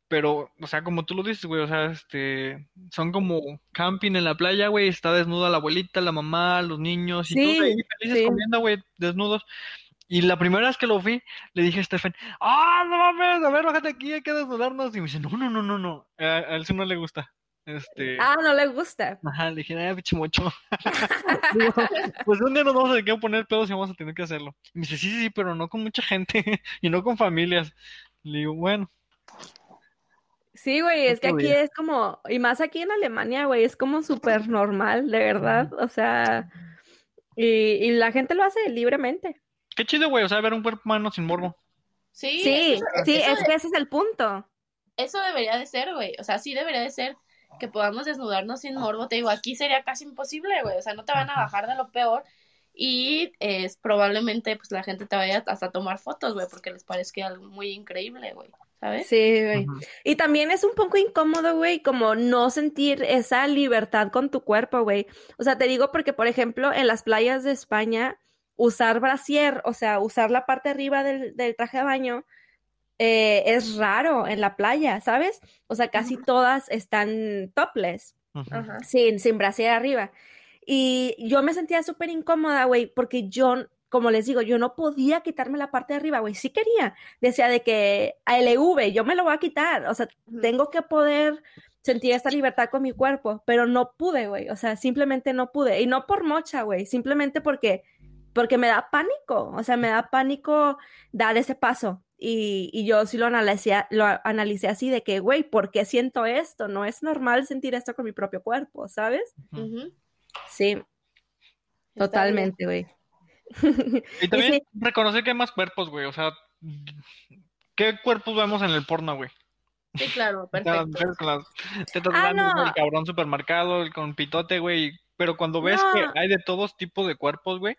Pero, o sea, como tú lo dices, güey, o sea, este, son como camping en la playa, güey, está desnuda la abuelita, la mamá, los niños y Sí, ahí felices sí. comiendo, güey, desnudos. Y la primera vez que lo vi, le dije a Stephen, ¡ah, no mames! A ver, bájate aquí, hay que desnudarnos. Y me dice, no, no, no, no, no, a, a él sí no le gusta. Este, Ah, no le gusta. ajá, le dije, ay, pinche mocho. [laughs] [laughs] Digo, pues un día nos vamos a tener que poner pedos y vamos a tener que hacerlo. Y me dice, sí, sí, sí, pero no con mucha gente [laughs] y no con familias. Le digo, bueno, Sí, güey, es que aquí es como, y más aquí en Alemania, güey, es como súper normal, de verdad, o sea, y, y la gente lo hace libremente. qué chido, güey, o sea, ver un cuerpo humano sin morbo. Sí, Sí, eso, sí, eso es que ese es el punto. eso debería de ser, güey. O sea, sí debería de ser que podamos desnudarnos sin morbo. Te digo, aquí sería casi imposible, güey. O sea, no te van a bajar de lo peor. Y es probablemente, pues, la gente te vaya hasta a tomar fotos, güey, porque les parezca algo muy increíble, güey. ¿Sabes? Sí, güey. Y también es un poco incómodo, güey, como no sentir esa libertad con tu cuerpo, güey. O sea, te digo porque, por ejemplo, en las playas de España, usar brasier, o sea, usar la parte arriba del, del traje de baño, eh, es raro en la playa, ¿sabes? O sea, casi todas están topless. Ajá. sin, sin brasier arriba. Y yo me sentía súper incómoda, güey, porque yo, como les digo, yo no podía quitarme la parte de arriba, güey. Sí quería. Decía de que a LV, yo me lo voy a quitar. O sea, tengo que poder sentir esta libertad con mi cuerpo, pero no pude, güey. O sea, simplemente no pude. Y no por mocha, güey, simplemente porque, porque me da pánico. O sea, me da pánico dar ese paso. Y, y yo sí lo analicé, lo analicé así de que, güey, ¿por qué siento esto? No es normal sentir esto con mi propio cuerpo, ¿sabes? Sí, totalmente, güey. [laughs] Y también reconocer que hay más cuerpos, güey. O sea, ¿qué cuerpos vemos en el porno, güey? Sí, claro, [laughs] perfecto. con las tetas Ah, grandes, güey, no. el cabrón supermercado, el con pitote, güey. Pero cuando ves No. que hay de todos tipos de cuerpos, güey,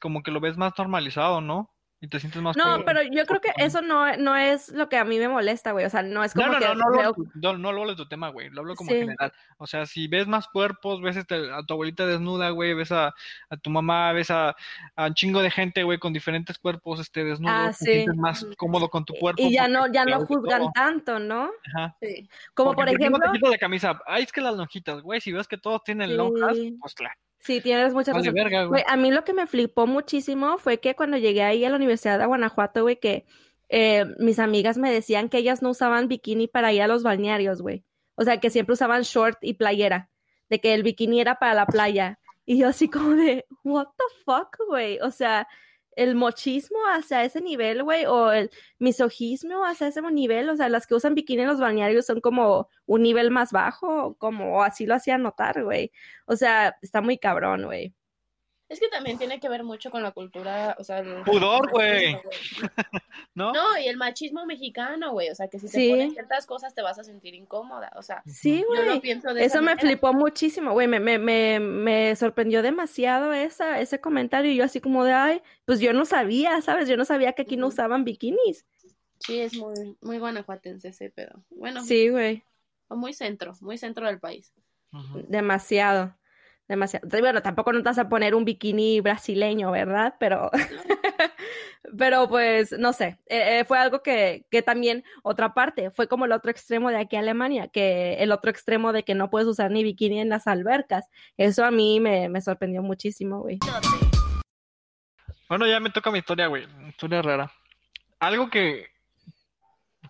como que lo ves más normalizado, ¿no? Y te sientes más No, pero yo creo que eso no, no es lo que a mí me molesta, güey. O sea, no es No, como no, que no, no, veo- no, no hablo de tu tema, güey. Lo hablo como Sí. en general. O sea, si ves más cuerpos, ves este, a tu abuelita desnuda, güey, ves a, a tu mamá, ves a, a un chingo de gente, güey, con diferentes cuerpos, este, desnudos, Ah, te sí. sientes más cómodo con tu cuerpo. y ya no, ya te no juzgan todo. tanto, ¿no? Ajá. Sí. Como Porque, por no ejemplo, te quitas la camisa? Ay, es que las lonjitas, güey, si ves que todos tienen lonjas, pues claro. Sí, tienes mucha Vale, razón. verga, güey. Güey, a mí lo que me flipó muchísimo fue que cuando llegué ahí a la Universidad de Guanajuato, güey, que eh, mis amigas me decían que ellas no usaban bikini para ir a los balnearios, güey. O sea, que siempre usaban short y playera, de que el bikini era para la playa. Y yo así como de, what the fuck, güey. O sea, el mochismo hacia ese nivel, güey, o el misogismo hacia ese nivel, o sea, las que usan bikini en los balnearios son como un nivel más bajo, como así lo hacían notar, güey. O sea, está muy cabrón, güey. Es que también tiene que ver mucho con la cultura, o sea, el Pudor, güey. [laughs] ¿No? No, y el machismo mexicano, güey, o sea, que si te Sí. pones ciertas cosas te vas a sentir incómoda, o sea, Sí, güey. pienso de esa Eso me manera. flipó muchísimo, güey. Me, me, me, me sorprendió demasiado esa, ese comentario. Y yo así como de, ay, pues yo no sabía, ¿sabes? Yo no sabía que aquí no usaban bikinis. Sí, es muy, muy guanajuatense ese pedo. Bueno, Sí, güey. o muy centro, muy centro del país. Demasiado. Demasiado. Bueno, tampoco no te vas a poner un bikini brasileño, ¿verdad? Pero, [laughs] pero pues, no sé. Eh, eh, fue algo que, que también, otra parte, fue como el otro extremo de aquí a Alemania, que el otro extremo de que no puedes usar ni bikini en las albercas. Eso a mí me, me sorprendió muchísimo, güey. Bueno, ya me toca mi historia, güey. Historia rara. Algo que,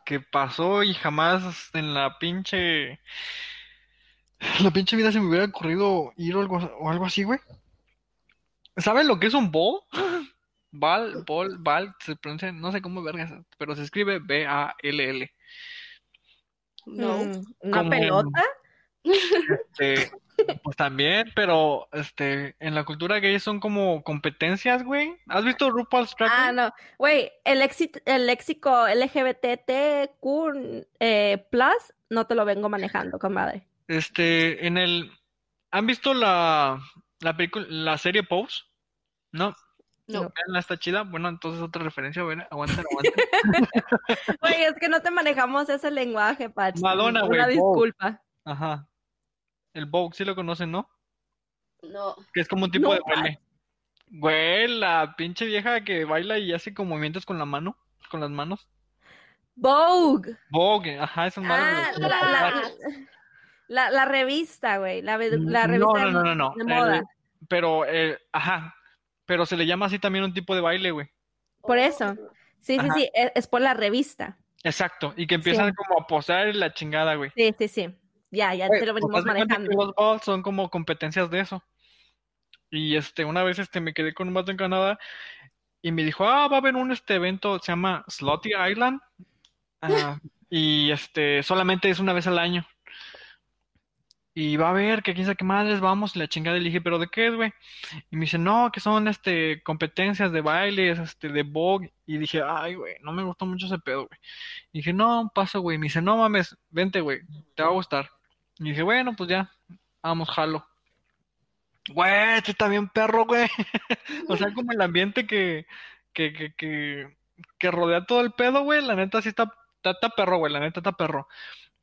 que pasó y jamás en la pinche. La pinche vida se me hubiera ocurrido ir o algo, o algo así, güey. ¿Saben lo que es un ball? Ball, ball, ball, se pronuncia, no sé cómo vergas, pero se escribe B-A-L-L. No. Mm, ¿Una Como- pelota? Este, pues también, pero este, en la cultura gay son como competencias, güey. ¿Has visto RuPaul's Drag Ah, no. Güey, el, éxito, el léxico LGBTQ eh, plus no te lo vengo manejando, comadre. Este, en el, ¿han visto la, la película, la serie Pose? ¿No? No. ¿Veanla, está chida? Bueno, entonces otra referencia, bueno, aguanten, aguanten. [laughs] Güey, es que no te manejamos ese lenguaje, Pach. Madonna, Una güey, Vogue. disculpa. Ajá. El Vogue, sí lo conocen, ¿no? No. Que es como un tipo No, de baile. Güey, la pinche vieja que baila y hace como movimientos con la mano, con las manos. Vogue. Vogue, ajá, esas madres. Ah, güey. la, la, la, la revista, güey. La, No, revista no, de, no, no, no. de moda. El- pero, eh, ajá, pero se le llama así también un tipo de baile, güey. Por eso. Sí, sí, Ajá. sí. Es, es por la revista. Exacto, y que empiezan Sí. como a posar y la chingada, güey. Sí, sí, sí. Ya, ya Güey, te lo pues, venimos manejando. los balls son como competencias de eso. Y este, una vez este me quedé con un vato en Canadá y me dijo, ah, va a haber un este evento, se llama Slotty Island. Ah, y este, solamente es una vez al año. Y va a ver que quién sabe qué madres vamos, y la chingada. Le dije, ¿pero de qué es, güey? Y me dice, no, que son este competencias de bailes, este, de Vogue. Y dije, ay, güey, no me gustó mucho ese pedo, güey. Y dije, no, paso, güey. Me dice, no mames, vente, güey, te va a gustar. Y dije, bueno, pues ya, vamos, jalo. Güey, este está bien perro, güey. [laughs] O sea, como el ambiente que, que, que, que, que rodea todo el pedo, güey. La neta sí está, está, está perro, güey. La neta está perro.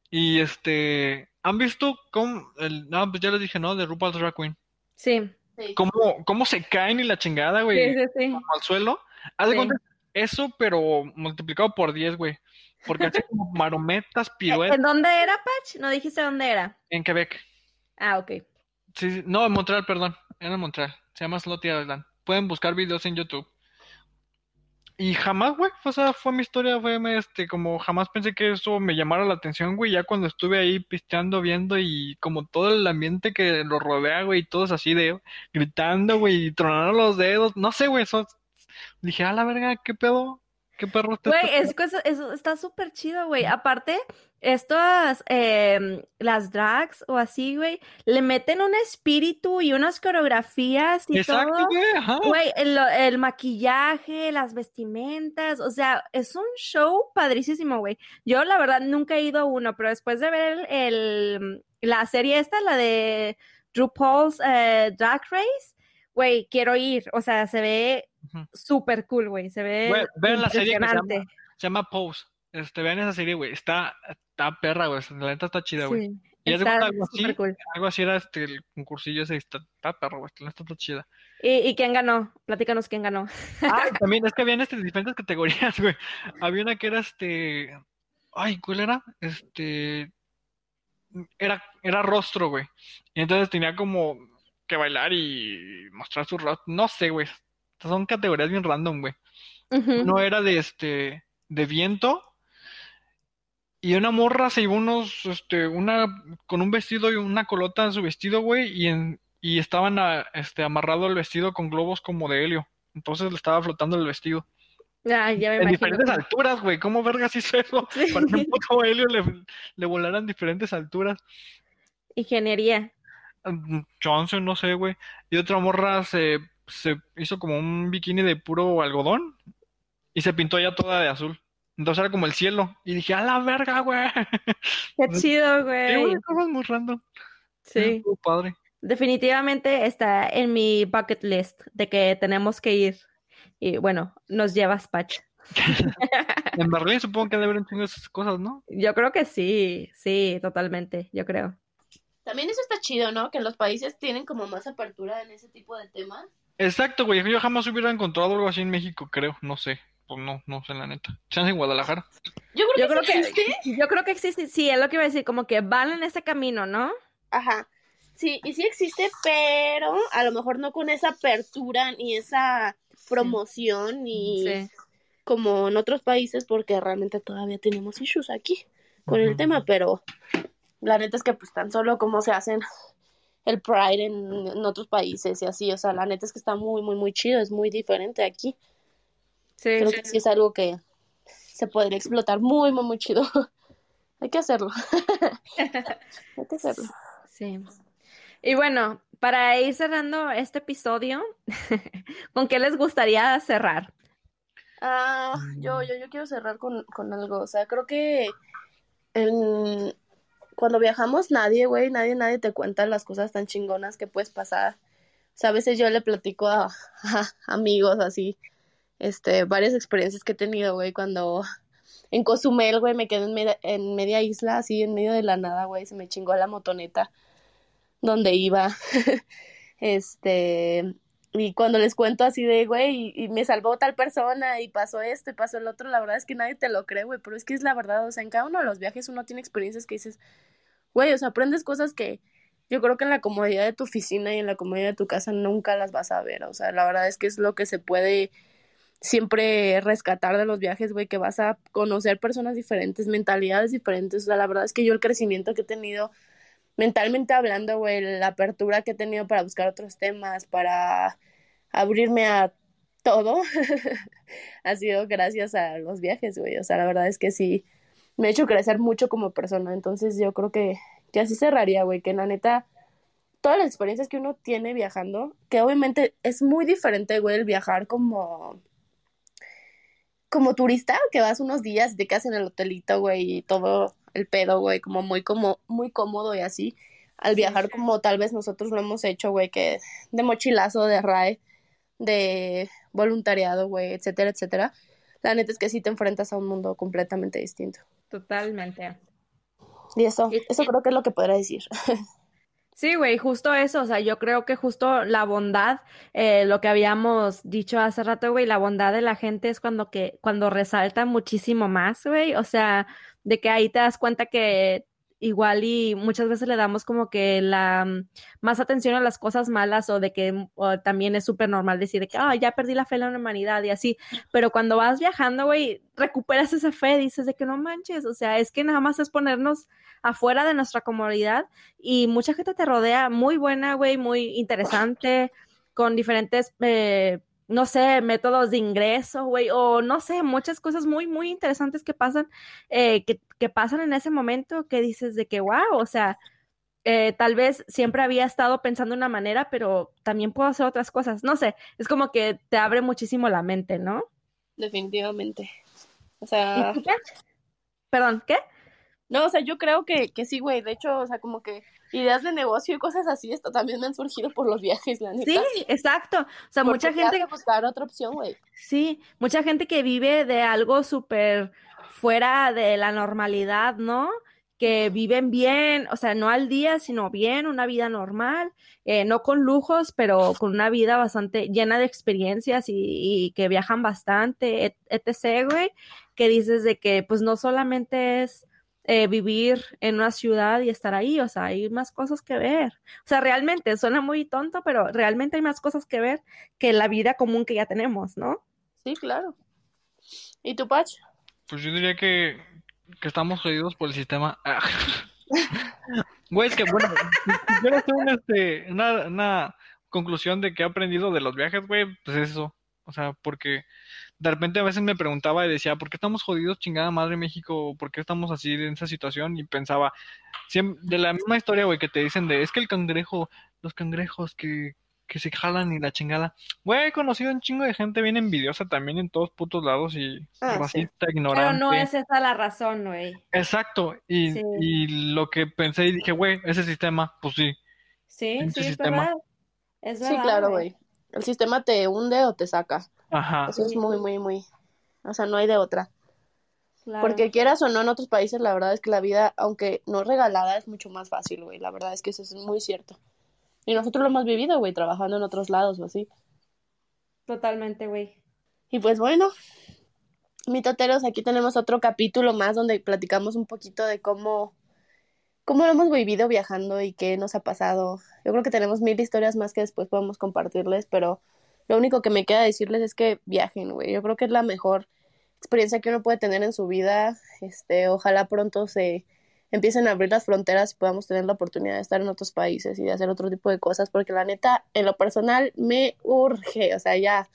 Y este, ¿han visto cómo, el, no, pues ya les dije, ¿no? De RuPaul's Drag Queen. Sí. Sí. ¿Cómo, cómo se caen y la chingada, güey? Sí, sí, sí. como al suelo. Haz de cuenta, eso, pero multiplicado por 10, güey. Porque hace como [laughs] marometas, piruetas ¿En dónde era, Pach? No dijiste dónde era. en Quebec. Ah, ok. Sí, sí, no, en Montreal, perdón. Era en Montreal. Se llama Slotty Island. Pueden buscar videos en YouTube. Y jamás, güey, o sea, fue mi historia, fue este, como jamás pensé que eso me llamara la atención, güey, ya cuando estuve ahí pisteando, viendo y como todo el ambiente que lo rodea, güey, y todos así de gritando, güey, y tronando los dedos, no sé, güey, eso, dije, a la verga, ¿qué pedo? ¿Qué perro? Güey, es, cosa- eso está súper chido, güey. Aparte, estas, em, las drags o así, güey, le meten un espíritu y unas coreografías y Exacto, todo. güey, ajá. Güey, el, el maquillaje, las vestimentas, o sea, es un show padricísimo, güey. Yo, la verdad, nunca he ido a uno, pero después de ver el, el- la serie esta, la de RuPaul's eh, Drag Race, güey, quiero ir. O sea, se ve Ujú. súper cool, güey. Se ve Güey, vean la serie que se llama-. Se llama Pose. Este, vean esa serie, güey. Está, está perra, güey. La neta está chida, güey. Sí, Y está cuenta algo así, cool. algo así era este, el concursillo ese. Está, está perro, güey. La neta está chida. ¿Y, y quién ganó? Platícanos quién ganó. Ah, también es que habían [laughs] este, diferentes categorías, güey. Había una que era este. Ay, ¿cuál era? Este. Era, era rostro, güey. Y entonces tenía como que bailar y mostrar su rostro. No sé, güey. Son categorías bien random, güey. Ujú. No era de este. de viento. Y una morra se llevó unos, este, una, con un vestido y una colota en su vestido, güey, y en, y estaban a- este, amarrado el vestido con globos como de helio. Entonces le estaba flotando el vestido. Ay, ya me En imagino. diferentes alturas, güey. ¿Cómo vergas hizo eso? [laughs] Sí. Para que un puto helio le, le volaran diferentes alturas. Ingeniería. Mm, Johnson, no sé, güey. Y otra morra se, se hizo como un bikini de puro algodón y se pintó ya toda de azul. Entonces era como el cielo. Y dije, a la verga, güey. [laughs] Qué chido, Sí, güey, güey. cosas muy random. Sí. Padre. Definitivamente está en mi bucket list de que tenemos que ir. Y bueno, nos llevas, Pach. [laughs] En Berlín supongo que debe haber de esas cosas, ¿no? Yo creo que sí, sí, totalmente, yo creo. También eso está chido, ¿no? Que los países tienen como más apertura en ese tipo de temas. Exacto, güey. Yo jamás hubiera encontrado algo así en México, creo. No sé. Pues no, no sé la neta. Chance en Guadalajara. Yo creo Yo que creo sí que, existe. yo creo que existe, sí, es lo que iba a decir, como que van en ese camino, ¿no? Ajá. Sí, y sí existe, pero a lo mejor no con esa apertura ni esa promoción ni Sí. como en otros países porque realmente todavía tenemos issues aquí con el tema, pero la neta es que pues tan solo como se hacen el Pride en, en otros países y así, o sea, la neta es que está muy, muy, muy chido, es muy diferente aquí. Sí, Creo que sí es algo que se podría explotar muy, muy, muy chido. [laughs] Hay que hacerlo. [laughs] Hay que hacerlo. sí. Y bueno, para ir cerrando este episodio, [laughs] ¿con qué les gustaría cerrar? Ah, yo, yo, yo quiero cerrar con, con algo. O sea, creo que en- cuando viajamos, nadie, güey, nadie, nadie te cuenta las cosas tan chingonas que puedes pasar. O sea, a veces yo le platico a, a amigos así, este, varias experiencias que he tenido, güey, cuando en Cozumel, güey, me quedé en media, en media isla, así, en medio de la nada, güey, se me chingó la motoneta donde iba. [laughs] Este, y cuando les cuento así de, güey, y, y me salvó tal persona y pasó esto y pasó el otro, la verdad es que nadie te lo cree, güey, pero es que es la verdad, o sea, en cada uno de los viajes uno tiene experiencias que dices, güey, o sea, aprendes cosas que yo creo que en la comodidad de tu oficina y en la comodidad de tu casa nunca las vas a ver, o sea, la verdad es que es lo que se puede siempre rescatar de los viajes, güey, que vas a conocer personas diferentes, mentalidades diferentes, o sea, la verdad es que yo el crecimiento que he tenido mentalmente hablando, güey, la apertura que he tenido para buscar otros temas, para abrirme a todo, [laughs] ha sido gracias a los viajes, güey. O sea, la verdad es que sí, me ha hecho crecer mucho como persona. Entonces yo creo que, que así cerraría, güey, que la neta, todas las experiencias que uno tiene viajando, que obviamente es muy diferente, güey, el viajar como como turista, que vas unos días y te quedas en el hotelito, güey, y todo el pedo, güey, como muy como muy cómodo y así. Al viajar como tal vez nosotros lo hemos hecho, güey, que de mochilazo, de RAE, de voluntariado, güey, etcétera, etcétera. La neta es que sí te enfrentas a un mundo completamente distinto. Totalmente. Y eso, Y- eso creo que es lo que podría decir. [laughs] Sí, güey, justo eso, o sea, yo creo que justo la bondad, eh, lo que habíamos dicho hace rato, güey, la bondad de la gente es cuando que, cuando resalta muchísimo más, güey, o sea, de que ahí te das cuenta que igual y muchas veces le damos como que la mm, más atención a las cosas malas o de que mm, o también es súper normal decir de que, ah, ya perdí la fe en la humanidad y así, pero cuando vas viajando, güey, recuperas esa fe, dices de que no manches, o sea, es que nada más es ponernos afuera de nuestra comodidad y mucha gente te rodea muy buena, güey, muy interesante, con diferentes eh, no sé, métodos de ingreso, güey, o no sé, muchas cosas muy, muy interesantes que pasan, eh, que, que, pasan en ese momento que dices de que, wow, o sea, eh, tal vez siempre había estado pensando de una manera, pero también puedo hacer otras cosas, no sé, es como que te abre muchísimo la mente, ¿no? Definitivamente. O sea... Perdón, ¿qué? No, o sea, yo creo que, que sí, güey. De hecho, o sea, como que ideas de negocio y cosas así, esto también me han surgido por los viajes, la neta. Sí, exacto. O sea, mucha gente. que buscar otra opción, güey. Sí, mucha gente que vive de algo súper fuera de la normalidad, ¿no? Que viven bien, o sea, no al día, sino bien, una vida normal, eh, no con lujos, pero con una vida bastante llena de experiencias y, y que viajan bastante, etc., güey, que dices de que pues no solamente es eh, vivir en una ciudad y estar ahí, o sea, hay más cosas que ver. O sea, realmente suena muy tonto, pero realmente hay más cosas que ver que la vida común que ya tenemos, ¿no? Sí, claro. ¿Y tu Pach? Pues yo diría que, que estamos jodidos por el sistema. [laughs] Güey, es que bueno, quiero hacer una, este, una, una conclusión de que he aprendido de los viajes, güey, pues eso. O sea, porque de repente a veces me preguntaba y decía, ¿por qué estamos jodidos, chingada madre México? ¿Por qué estamos así en esa situación? Y pensaba, de la misma historia, güey, que te dicen de, es que el cangrejo, los cangrejos que, que se jalan y la chingada. Güey, he conocido un chingo de gente bien envidiosa también en todos putos lados y Ah, sí. racista, ignorante. Pero no es esa la razón, güey. Exacto, y, Sí. y lo que pensé y dije, güey, ese sistema, pues sí. Sí, sí, es sistema. verdad. Es Sí, verdad, claro, güey. El sistema te hunde o te saca. Ajá. Eso es Sí. muy, muy, muy. O sea, no hay de otra. Claro. Porque quieras o no, en otros países, la verdad es que la vida, aunque no regalada, es mucho más fácil, güey. La verdad es que eso es muy cierto. Y nosotros lo hemos vivido, güey, trabajando en otros lados o así. Totalmente, güey. Y pues bueno, mitoteros, aquí tenemos otro capítulo más donde platicamos un poquito de cómo, cómo lo hemos vivido viajando y qué nos ha pasado. Yo creo que tenemos mil historias más que después podemos compartirles, pero lo único que me queda decirles es que viajen, güey. Yo creo que es la mejor experiencia que uno puede tener en su vida. Este, ojalá pronto se empiecen a abrir las fronteras y podamos tener la oportunidad de estar en otros países y de hacer otro tipo de cosas, porque la neta, en lo personal, me urge, o sea, ya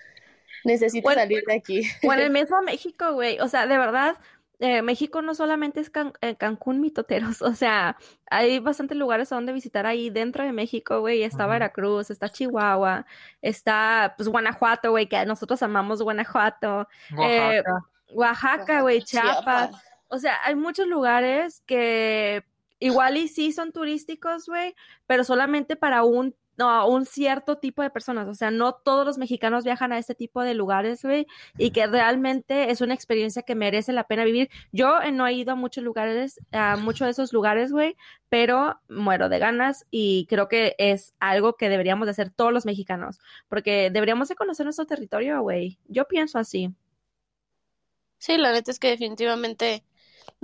necesito Bueno, salir de aquí. O en el [laughs] mismo México, güey. O sea, de verdad, eh, México no solamente es Can- eh, Cancún, mitoteros. [laughs] O sea, hay bastantes lugares a donde visitar ahí dentro de México, güey. Está. Veracruz, está Chihuahua, está, pues, Guanajuato, güey, que nosotros amamos Guanajuato. Eh, Oaxaca. Oaxaca, güey, Chiapas. Chiapas. O sea, hay muchos lugares que igual y sí son turísticos, güey, pero solamente para un, no, un cierto tipo de personas. O sea, no todos los mexicanos viajan a este tipo de lugares, güey, y que realmente es una experiencia que merece la pena vivir. Yo no he ido a muchos lugares, a muchos de esos lugares, güey, pero muero de ganas y creo que es algo que deberíamos de hacer todos los mexicanos, porque deberíamos de conocer nuestro territorio, güey. Yo pienso así. Sí, la neta es que definitivamente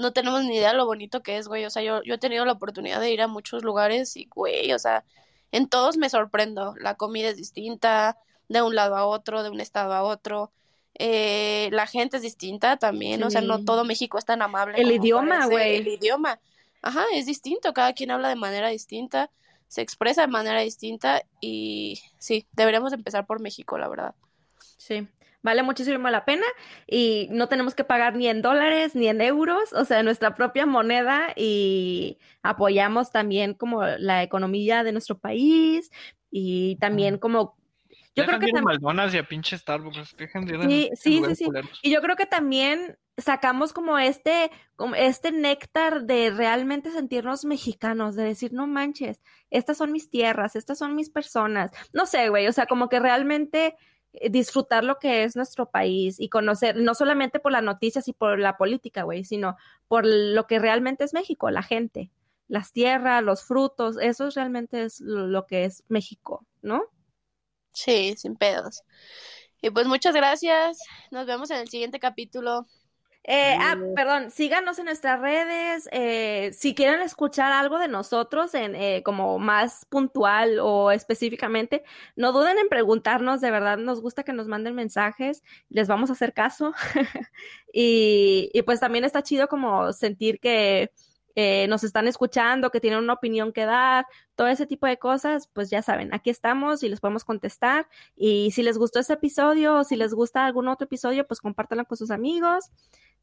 no tenemos ni idea lo bonito que es, güey. O sea, yo, yo he tenido la oportunidad de ir a muchos lugares y, güey, o sea, en todos me sorprendo. La comida es distinta, de un lado a otro, de un estado a otro. Eh, la gente es distinta también, o sea, no todo México es tan amable. El idioma, güey. El idioma. Ajá, es distinto, cada quien habla de manera distinta, se expresa de manera distinta y sí, deberíamos empezar por México, la verdad. Sí, vale muchísimo la pena y no tenemos que pagar ni en dólares ni en euros, o sea, nuestra propia moneda y apoyamos también como la economía de nuestro país y también como yo creo que también y a pinche Starbucks. De ir Sí, sí, sí, sí. Y yo creo que también sacamos como este, como este néctar de realmente sentirnos mexicanos, de decir, no manches, estas son mis tierras, estas son mis personas. No sé, güey, o sea, como que realmente disfrutar lo que es nuestro país y conocer, no solamente por las noticias y por la política, güey, sino por lo que realmente es México, la gente, las tierras, los frutos, eso realmente es lo, lo que es México, ¿no? Sí, sin pedos. Y pues muchas gracias. Nos vemos en el siguiente capítulo. Eh, ah, perdón, síganos en nuestras redes. eh, si quieren escuchar algo de nosotros en eh, como más puntual o específicamente, no duden en preguntarnos. De verdad, nos gusta que nos manden mensajes. Les vamos a hacer caso. [laughs] y, y pues también está chido como sentir que eh, nos están escuchando, que tienen una opinión que dar, todo ese tipo de cosas, pues ya saben, aquí estamos y les podemos contestar. Y si les gustó este episodio o si les gusta algún otro episodio, pues compártanlo con sus amigos.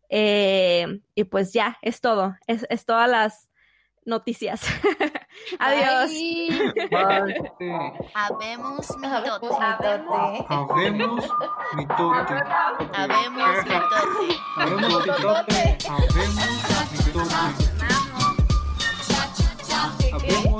Eh, y pues ya, es todo, es, es todas las noticias. Adiós. Habemos mitote. Habemos mitote. Habemos mitote. Habemos mitote. Habemos mitote. Habemos